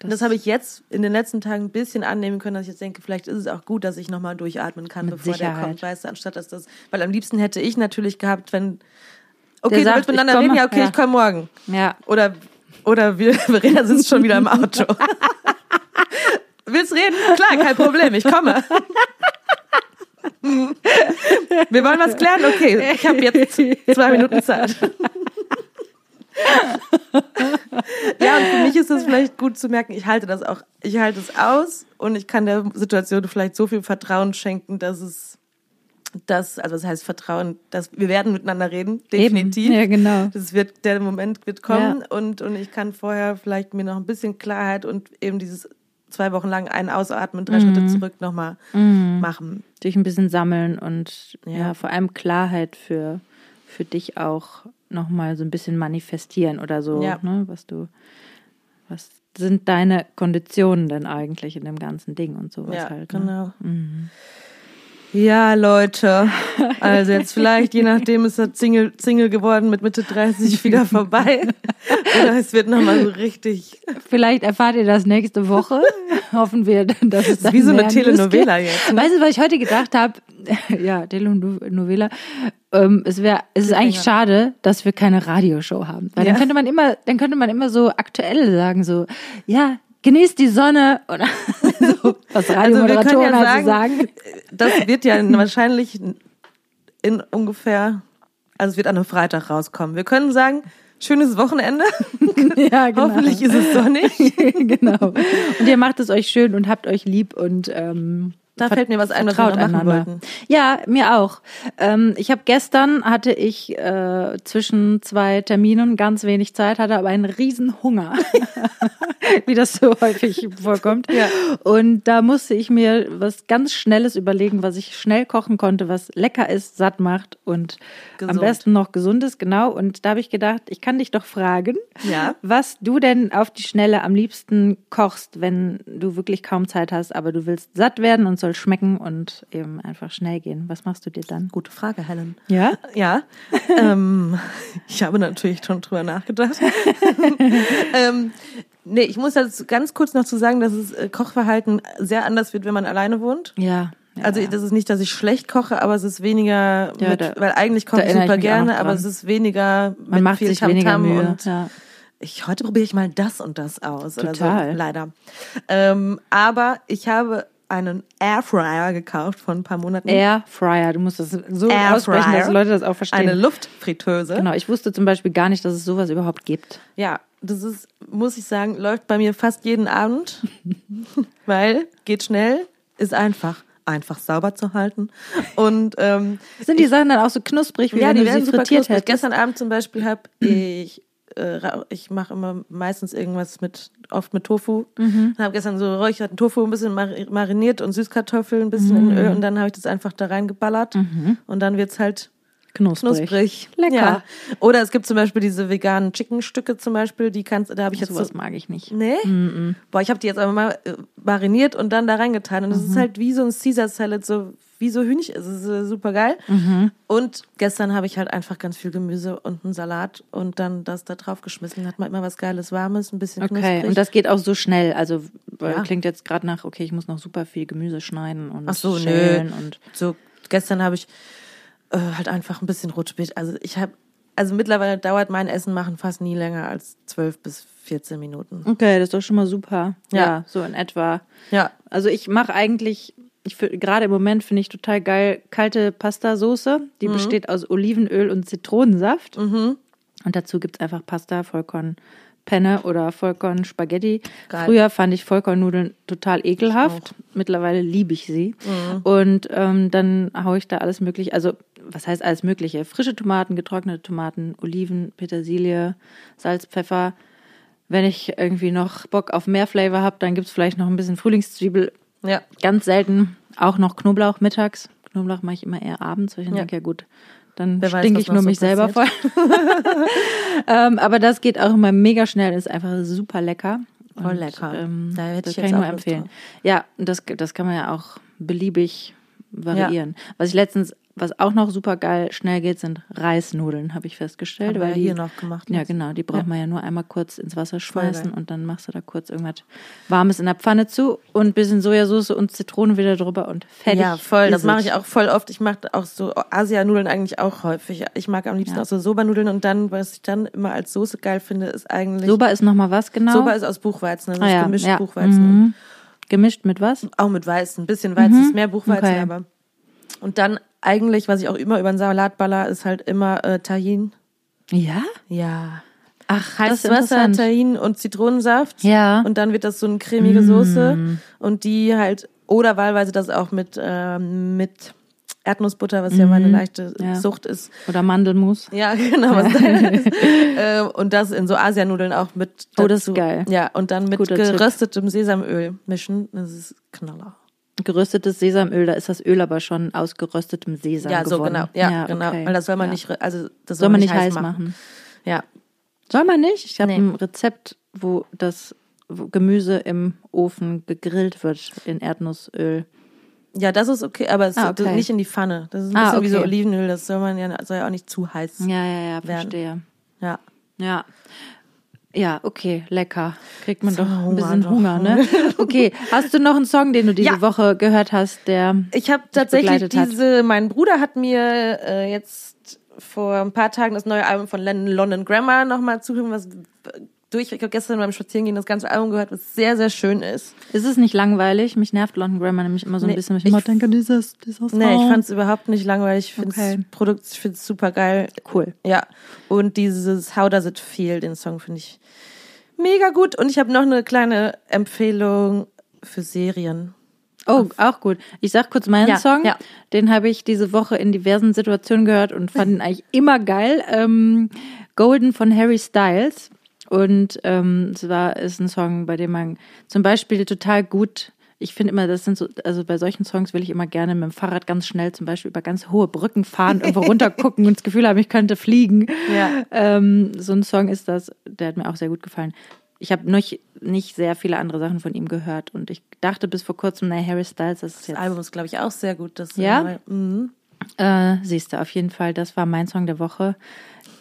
Speaker 2: Und das habe ich jetzt in den letzten Tagen ein bisschen annehmen können, dass ich jetzt denke, vielleicht ist es auch gut, dass ich nochmal durchatmen kann, bevor der
Speaker 1: Sicherheit.
Speaker 2: kommt, weißt du, anstatt dass das, weil am liebsten hätte ich natürlich gehabt, wenn, okay,
Speaker 1: Der
Speaker 2: du
Speaker 1: sagt,
Speaker 2: willst miteinander reden, ja, okay,
Speaker 1: ja.
Speaker 2: ich komme morgen.
Speaker 1: ja,
Speaker 2: Oder, oder wir, Verena sitzt schon wieder im Auto. Willst reden? Klar, kein Problem, ich komme. Wir wollen was klären? Okay, ich habe jetzt zwei Minuten Zeit. Ja, und für mich ist es vielleicht gut zu merken, ich halte das auch, ich halte es aus und ich kann der Situation vielleicht so viel Vertrauen schenken, dass es, das, also das heißt Vertrauen, dass wir werden miteinander reden, definitiv.
Speaker 1: Eben. Ja, genau.
Speaker 2: Das wird, der Moment wird kommen und, und ich kann vorher vielleicht mir noch ein bisschen Klarheit und eben dieses zwei Wochen lang ein Ausatmen, drei
Speaker 1: Mhm.
Speaker 2: Schritte zurück nochmal machen.
Speaker 1: dich ein bisschen sammeln und ja,
Speaker 2: Ja.
Speaker 1: vor allem Klarheit für, für dich auch nochmal so ein bisschen manifestieren oder so,
Speaker 2: Ja.
Speaker 1: ne, was du, was sind deine Konditionen denn eigentlich in dem ganzen Ding und sowas
Speaker 2: Ja,
Speaker 1: halt. Ne?
Speaker 2: genau. Ja, Leute. Also jetzt vielleicht, je nachdem, ist er Single, Single geworden mit Mitte 30 wieder vorbei. Oder es wird nochmal so richtig.
Speaker 1: Vielleicht erfahrt ihr das nächste Woche. Hoffen wir, dass es dann
Speaker 2: wie so eine Telenovela jetzt, ne?
Speaker 1: Weißt du, was ich heute gedacht habe? ja, Telenovela. Ähm, es wäre, es ist eigentlich schade, dass wir keine Radioshow haben, weil
Speaker 2: Ja.
Speaker 1: dann könnte man immer, dann könnte man immer so aktuell sagen, so, ja, genießt die Sonne oder so, was
Speaker 2: Also wir können
Speaker 1: Radiomoderatoren
Speaker 2: ja
Speaker 1: halt so
Speaker 2: sagen,
Speaker 1: sagen.
Speaker 2: das wird ja wahrscheinlich in ungefähr, also es wird an einem Freitag rauskommen. Wir können sagen, schönes Wochenende.
Speaker 1: Ja, genau.
Speaker 2: Hoffentlich ist es sonnig.
Speaker 1: genau. Und ihr macht es euch schön und habt euch lieb und ähm,
Speaker 2: Da fällt mir was ein, was wir noch machen
Speaker 1: einander.
Speaker 2: wollten.
Speaker 1: Ja, mir auch. Ähm, ich habe gestern hatte ich äh, zwischen zwei Terminen ganz wenig Zeit, hatte aber einen riesen Hunger, wie das so häufig vorkommt.
Speaker 2: Ja.
Speaker 1: Und da musste ich mir was ganz Schnelles überlegen, was ich schnell kochen konnte, was lecker ist, satt macht und am
Speaker 2: Gesund.
Speaker 1: besten noch gesund ist, genau. Und da habe ich gedacht, ich kann dich doch fragen,
Speaker 2: Ja.
Speaker 1: was du denn auf die Schnelle am liebsten kochst, wenn du wirklich kaum Zeit hast, aber du willst satt werden und soll schmecken und eben einfach schnell gehen. Was machst du dir dann?
Speaker 2: Gute Frage, Helen.
Speaker 1: Ja?
Speaker 2: Ja, ähm, ich habe natürlich schon drüber nachgedacht. ähm, nee, ich muss jetzt ganz kurz noch zu sagen, dass das äh, Kochverhalten sehr anders wird, wenn man alleine wohnt.
Speaker 1: Ja. ja
Speaker 2: Also das ist nicht, dass ich schlecht koche, aber es ist weniger,
Speaker 1: Ja,
Speaker 2: mit,
Speaker 1: da-
Speaker 2: weil eigentlich koche ich super
Speaker 1: ich
Speaker 2: gerne, aber es ist weniger
Speaker 1: man
Speaker 2: mit
Speaker 1: macht
Speaker 2: viel
Speaker 1: sich weniger
Speaker 2: Tamtam
Speaker 1: Mühe.
Speaker 2: und
Speaker 1: ja.
Speaker 2: ich, heute probiere ich mal das und das aus.
Speaker 1: Total.
Speaker 2: so, leider. Ähm, aber ich habe einen Airfryer gekauft vor ein paar Monaten.
Speaker 1: Air Fryer, du musst das so
Speaker 2: Air
Speaker 1: aussprechen, dass Leute das auch verstehen.
Speaker 2: Eine Luftfritteuse.
Speaker 1: genau, ich wusste zum Beispiel gar nicht, dass es sowas überhaupt gibt.
Speaker 2: Ja, das ist, muss ich sagen, läuft bei mir fast jeden Abend, weil geht schnell, ist einfach, einfach sauber zu halten. Und ähm,
Speaker 1: Sind die Sachen dann auch so knusprig, wie
Speaker 2: ja,
Speaker 1: wenn
Speaker 2: die
Speaker 1: du
Speaker 2: werden
Speaker 1: sie
Speaker 2: super
Speaker 1: frittiert hättest?
Speaker 2: Gestern Abend zum Beispiel habe ich, äh, ich mache immer meistens irgendwas mit, oft mit Tofu.
Speaker 1: Mhm.
Speaker 2: Habe gestern so räucherten Tofu ein bisschen mari- mariniert und Süßkartoffeln ein bisschen
Speaker 1: Mhm.
Speaker 2: in Öl und dann habe ich das einfach da reingeballert. Und dann wird's halt
Speaker 1: Knusprig.
Speaker 2: Knusprig.
Speaker 1: Lecker.
Speaker 2: Ja. Oder es gibt zum Beispiel diese veganen Chicken-Stücke zum Beispiel, die kannst, da habe ich jetzt
Speaker 1: Sowas
Speaker 2: so,
Speaker 1: mag ich nicht.
Speaker 2: Nee? Boah, ich habe die jetzt aber mal äh, mariniert und dann da reingetan. Und es
Speaker 1: Mhm.
Speaker 2: ist halt wie so ein Caesar Salad, so wie so Hühnchen. Es ist äh, super geil.
Speaker 1: Mhm.
Speaker 2: Und gestern habe ich halt einfach ganz viel Gemüse und einen Salat und dann das da drauf geschmissen. Hat man immer was Geiles, Warmes, ein bisschen
Speaker 1: Okay,
Speaker 2: knusprig.
Speaker 1: und das geht auch so schnell. Also äh,
Speaker 2: Ja.
Speaker 1: klingt jetzt gerade nach, okay, ich muss noch super viel Gemüse schneiden und
Speaker 2: Ach so, nö.
Speaker 1: schälen und
Speaker 2: so gestern habe ich äh, halt einfach ein bisschen rote Beete. Also ich habe, also mittlerweile dauert mein Essen machen fast nie länger als 12 bis 14 Minuten.
Speaker 1: Okay, das ist doch schon mal super. Ja,
Speaker 2: Ja.
Speaker 1: so in etwa.
Speaker 2: Ja,
Speaker 1: Also ich mache eigentlich, ich gerade im Moment finde ich total geil kalte Pasta-Soße. Die
Speaker 2: Mhm.
Speaker 1: besteht aus Olivenöl und Zitronensaft. Und dazu gibt's einfach Pasta, Vollkorn. Penne oder Vollkorn Spaghetti.
Speaker 2: Geil.
Speaker 1: Früher fand ich Vollkornnudeln total ekelhaft. Mittlerweile liebe ich sie. Und ähm, dann haue ich da alles mögliche, also was heißt alles mögliche? Frische Tomaten, getrocknete Tomaten, Oliven, Petersilie, Salz, Pfeffer. Wenn ich irgendwie noch Bock auf mehr Flavor habe, dann gibt's vielleicht noch ein bisschen Frühlingszwiebel.
Speaker 2: Ja.
Speaker 1: Ganz selten auch noch Knoblauch mittags. Knoblauch mache ich immer eher abends, weil ich
Speaker 2: Ja.
Speaker 1: denke, ja gut, dann
Speaker 2: Wer weiß,
Speaker 1: stinke
Speaker 2: was
Speaker 1: ich nur
Speaker 2: so
Speaker 1: mich selber voll. ähm, aber das geht auch immer mega schnell, ist einfach super lecker.
Speaker 2: Voll lecker.
Speaker 1: Ähm,
Speaker 2: Da hätte
Speaker 1: das
Speaker 2: ich
Speaker 1: kann
Speaker 2: jetzt
Speaker 1: ich nur empfehlen. Ja, und das, das kann man ja auch beliebig variieren. Was ich letztens, was auch noch super geil schnell geht, sind Reisnudeln, habe ich festgestellt.
Speaker 2: Haben wir
Speaker 1: weil
Speaker 2: ja
Speaker 1: die,
Speaker 2: hier noch gemacht.
Speaker 1: Ja, genau. Die braucht man ja nur einmal kurz ins Wasser schmeißen und dann machst du da kurz irgendwas Warmes in der Pfanne zu und ein bisschen Sojasauce und Zitrone wieder drüber und fertig.
Speaker 2: Ja, voll. Das mache ich auch voll oft. Ich mache auch so Asianudeln eigentlich auch häufig. Ich mag am liebsten
Speaker 1: Ja.
Speaker 2: auch so Soba-Nudeln und dann, was ich dann immer als Soße geil finde, ist eigentlich.
Speaker 1: Soba ist nochmal was genau?
Speaker 2: Soba ist aus Buchweizen, also
Speaker 1: ah,
Speaker 2: ist
Speaker 1: ja.
Speaker 2: gemischt
Speaker 1: ja.
Speaker 2: Buchweizen.
Speaker 1: Mhm. Gemischt mit was?
Speaker 2: Auch mit Weizen. Ein bisschen Weizen ist mehr Buchweizen,
Speaker 1: Okay.
Speaker 2: aber. Und dann eigentlich, was ich auch immer über den Salat baller, ist halt immer äh, Tahin.
Speaker 1: Ja?
Speaker 2: Ja.
Speaker 1: Ach,
Speaker 2: Heißes Wasser. Tahin und Zitronensaft.
Speaker 1: Ja.
Speaker 2: Und dann wird das so eine cremige Soße. Und die halt, oder wahlweise das auch mit, ähm, mit Erdnussbutter, was ja meine leichte
Speaker 1: Ja.
Speaker 2: Sucht ist.
Speaker 1: Oder Mandelmus.
Speaker 2: Ja, genau, was deine ist. ähm, und das in so Asianudeln auch mit.
Speaker 1: Oh, das ist
Speaker 2: dazu.
Speaker 1: geil.
Speaker 2: Ja, und dann mit
Speaker 1: Guter Tipp.
Speaker 2: geröstetem Sesamöl mischen. Das ist Knaller.
Speaker 1: Geröstetes Sesamöl, da ist das Öl aber schon aus geröstetem Sesam
Speaker 2: Ja, so
Speaker 1: gewonnen.
Speaker 2: genau. Ja, genau.
Speaker 1: okay.
Speaker 2: Weil das soll man
Speaker 1: Ja.
Speaker 2: nicht, also das
Speaker 1: soll man nicht heiß machen.
Speaker 2: Ja.
Speaker 1: Soll man nicht? Ich habe
Speaker 2: Nee.
Speaker 1: ein Rezept, wo das Gemüse im Ofen gegrillt wird in Erdnussöl.
Speaker 2: Ja, das ist okay, aber es
Speaker 1: Ah, okay.
Speaker 2: nicht in die Pfanne. Das ist ein
Speaker 1: Ah,
Speaker 2: bisschen wie so
Speaker 1: okay.
Speaker 2: Olivenöl, das soll man ja, soll ja auch nicht zu heiß.
Speaker 1: Ja, ja, ja,
Speaker 2: Werden.
Speaker 1: verstehe.
Speaker 2: Ja.
Speaker 1: Ja. Ja, okay, lecker. Kriegt man
Speaker 2: So,
Speaker 1: doch ein
Speaker 2: Hunger
Speaker 1: bisschen. Hunger, ne? Okay, hast du noch einen Song, den du diese
Speaker 2: Ja.
Speaker 1: Woche gehört hast, der
Speaker 2: Ich habe tatsächlich
Speaker 1: begleitet hat.
Speaker 2: diese, mein Bruder hat mir äh, jetzt vor ein paar Tagen das neue Album von London Grammar nochmal zugegeben, was durch, ich habe gestern beim Spazierengehen das ganze Album gehört, was sehr, sehr schön ist.
Speaker 1: ist es nicht langweilig? Mich nervt London Grammar nämlich immer so ein
Speaker 2: Nee,
Speaker 1: bisschen, weil ich
Speaker 2: ich-
Speaker 1: immer denke, dieses, dieser Song.
Speaker 2: Nee, ich fand es überhaupt nicht langweilig. Ich finde
Speaker 1: Okay.
Speaker 2: Produkt, ich finde es super geil.
Speaker 1: cool.
Speaker 2: Ja. Und dieses How Does It Feel, den Song finde ich mega gut. Und ich habe noch eine kleine Empfehlung für Serien.
Speaker 1: Oh, auch gut. Ich sag kurz meinen
Speaker 2: Ja,
Speaker 1: Song.
Speaker 2: ja.
Speaker 1: Den habe ich diese Woche in diversen Situationen gehört und fand ihn eigentlich immer geil. Ähm, Golden von Harry Styles. Und ähm, es war ist ein Song, bei dem man zum Beispiel total gut. Ich finde immer, das sind so, also bei solchen Songs will ich immer gerne mit dem Fahrrad ganz schnell zum Beispiel über ganz hohe Brücken fahren, irgendwo runtergucken und das Gefühl haben, ich könnte fliegen.
Speaker 2: Ja.
Speaker 1: Ähm, so ein Song ist das, der hat mir auch sehr gut gefallen. Ich habe noch nicht sehr viele andere Sachen von ihm gehört und ich dachte bis vor kurzem, na Harry Styles, das ist
Speaker 2: Das
Speaker 1: jetzt
Speaker 2: Album ist, glaube ich, auch sehr gut. Das
Speaker 1: Ja?
Speaker 2: Mhm.
Speaker 1: äh, siehst du, auf jeden Fall, das war mein Song der Woche.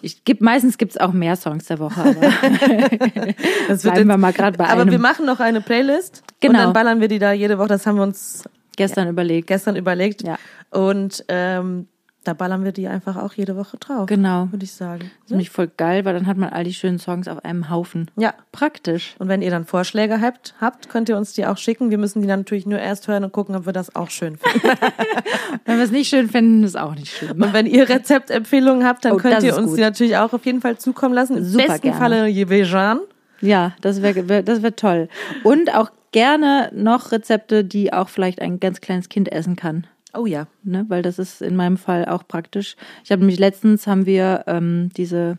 Speaker 1: Ich gib, meistens gibt es auch mehr Songs der Woche, aber
Speaker 2: Das
Speaker 1: bleiben wir mal gerade bei
Speaker 2: Aber
Speaker 1: einem
Speaker 2: wir machen noch eine Playlist. Und
Speaker 1: Genau.
Speaker 2: dann ballern wir die da jede Woche. Das haben wir uns
Speaker 1: gestern überlegt.
Speaker 2: gestern überlegt.
Speaker 1: Ja.
Speaker 2: Und ähm, da ballern wir die einfach auch jede Woche drauf.
Speaker 1: Genau.
Speaker 2: Würde ich sagen.
Speaker 1: Das ist nämlich voll geil, weil dann hat man all die schönen Songs auf einem Haufen.
Speaker 2: Ja.
Speaker 1: Praktisch.
Speaker 2: Und wenn ihr dann Vorschläge habt, habt, könnt ihr uns die auch schicken. Wir müssen die dann natürlich nur erst hören und gucken, ob wir das auch schön finden.
Speaker 1: Wenn wir es nicht schön finden, ist auch nicht schlimm.
Speaker 2: Und wenn ihr Rezeptempfehlungen habt, dann
Speaker 1: Oh,
Speaker 2: könnt ihr uns
Speaker 1: gut.
Speaker 2: die natürlich auch auf jeden Fall zukommen lassen. Im
Speaker 1: Super
Speaker 2: besten
Speaker 1: gerne.
Speaker 2: Falle Jevejan.
Speaker 1: Ja, das wäre wär, das wär toll. Und auch gerne noch Rezepte, die auch vielleicht ein ganz kleines Kind essen kann.
Speaker 2: Oh ja.
Speaker 1: ne? weil das ist in meinem Fall auch praktisch. Ich habe nämlich letztens haben wir ähm, diese,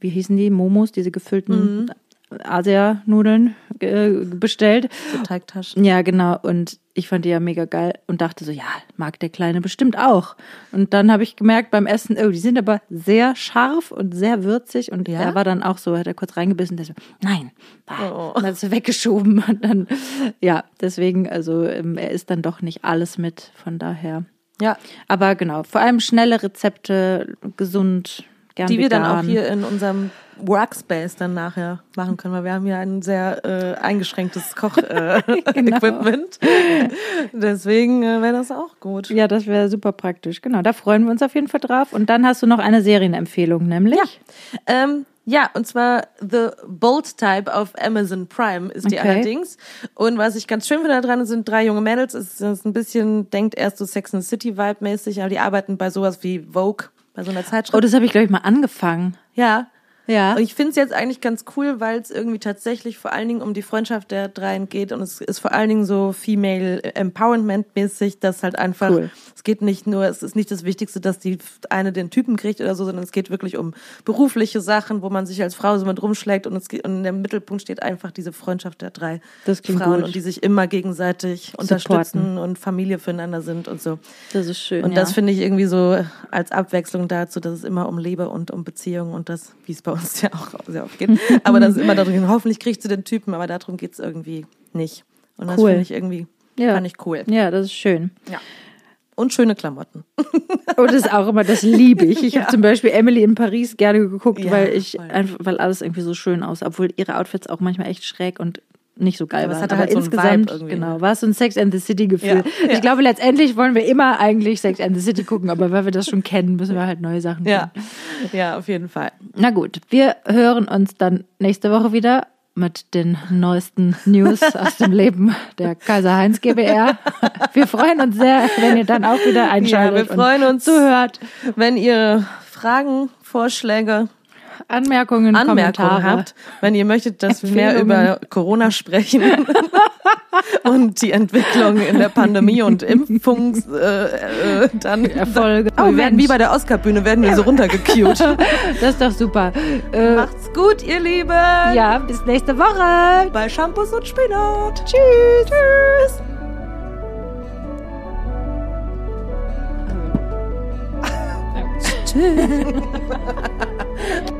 Speaker 1: wie hießen die, Momos, diese gefüllten Asia-Nudeln äh, bestellt.
Speaker 2: So Teigtaschen.
Speaker 1: Ja, genau. Und ich fand die ja mega geil und dachte so, ja, mag der Kleine bestimmt auch. Und dann habe ich gemerkt beim Essen, oh, die sind aber sehr scharf und sehr würzig. Und
Speaker 2: Ja?
Speaker 1: er war dann auch so, hat er kurz reingebissen, der so, nein,
Speaker 2: Oh.
Speaker 1: und hat weggeschoben. Und dann, ja, deswegen, also ähm, er isst dann doch nicht alles mit, von daher.
Speaker 2: Ja,
Speaker 1: Aber genau, vor allem schnelle Rezepte, gesund, gern
Speaker 2: die wir dann
Speaker 1: vegan.
Speaker 2: auch hier in unserem Workspace dann nachher machen können, weil wir haben ja ein sehr äh, eingeschränktes Koch-Equipment. Äh,
Speaker 1: Genau.
Speaker 2: Deswegen äh, wäre das auch gut.
Speaker 1: Ja, das wäre super praktisch. Genau, da freuen wir uns auf jeden Fall drauf. Und dann hast du noch eine Serienempfehlung, nämlich.
Speaker 2: Ja. Ähm, ja, und zwar The Bold Type auf Amazon Prime ist die
Speaker 1: Okay.
Speaker 2: allerdings. Und was ich ganz schön finde daran, sind drei junge Mädels. Es ist ein bisschen, denkt erst so Sex and City Vibe mäßig, aber die arbeiten bei sowas wie Vogue, bei so einer Zeitschrift.
Speaker 1: Oh, das habe ich, glaube ich, mal angefangen.
Speaker 2: ja.
Speaker 1: Ja.
Speaker 2: Und ich finde es jetzt eigentlich ganz cool, weil es irgendwie tatsächlich vor allen Dingen um die Freundschaft der dreien geht und es ist vor allen Dingen so Female Empowerment mäßig, dass halt einfach,
Speaker 1: Cool.
Speaker 2: es geht nicht nur, es ist nicht das Wichtigste, dass die eine den Typen kriegt oder so, sondern es geht wirklich um berufliche Sachen, wo man sich als Frau so mit rumschlägt und, es geht, und im Mittelpunkt steht einfach diese Freundschaft der drei Frauen
Speaker 1: gut.
Speaker 2: und die sich immer gegenseitig unterstützen und Familie füreinander sind und so.
Speaker 1: das ist schön.
Speaker 2: Und
Speaker 1: ja.
Speaker 2: das finde ich irgendwie so als Abwechslung dazu, dass es immer um Liebe und um Beziehungen und das, wie es bei uns ja auch sehr oft geht, aber dass es immer darum hoffentlich kriegst du den Typen, aber darum geht es irgendwie nicht. Und das
Speaker 1: Cool.
Speaker 2: finde ich irgendwie,
Speaker 1: Ja.
Speaker 2: fand ich cool.
Speaker 1: Ja, das ist schön.
Speaker 2: Und schöne Klamotten.
Speaker 1: Und das ist auch immer, das liebe ich. Ich habe zum Beispiel Emily in Paris gerne geguckt,
Speaker 2: Ja,
Speaker 1: weil ich
Speaker 2: voll.
Speaker 1: einfach, weil alles irgendwie so schön aussah, obwohl ihre Outfits auch manchmal echt schräg und nicht so geil
Speaker 2: Aber es
Speaker 1: waren.
Speaker 2: hatte
Speaker 1: Aber
Speaker 2: halt so
Speaker 1: insgesamt,
Speaker 2: irgendwie,
Speaker 1: genau,
Speaker 2: ne?
Speaker 1: war es so ein Sex and the City Gefühl.
Speaker 2: Ja, ja.
Speaker 1: Ich glaube, letztendlich wollen wir immer eigentlich Sex and the City gucken, aber weil wir das schon kennen, müssen wir halt neue Sachen
Speaker 2: Ja,
Speaker 1: gucken.
Speaker 2: ja, auf jeden Fall.
Speaker 1: Na gut, wir hören uns dann nächste Woche wieder mit den neuesten News aus dem Leben der Kaiser Heinz GBR. Wir freuen uns sehr, wenn ihr dann auch wieder
Speaker 2: Ja,
Speaker 1: einschaltet
Speaker 2: wir freuen
Speaker 1: und
Speaker 2: uns,
Speaker 1: zuhört.
Speaker 2: wenn ihr Fragen, Vorschläge,
Speaker 1: Anmerkungen,
Speaker 2: Anmerkungen habt, wenn ihr möchtet, dass wir mehr über Corona sprechen und die Entwicklung in der Pandemie und Impfungs äh, äh, dann
Speaker 1: Erfolge.
Speaker 2: Oh,
Speaker 1: Oh,
Speaker 2: wir werden wie bei der Oscar-Bühne werden wir so runtergecued.
Speaker 1: Das ist doch super. Äh,
Speaker 2: Macht's gut, ihr Lieben.
Speaker 1: ja, bis nächste Woche.
Speaker 2: Bei Shampoos und Spinat. Tschüss. Tschüss.
Speaker 1: Tschüss.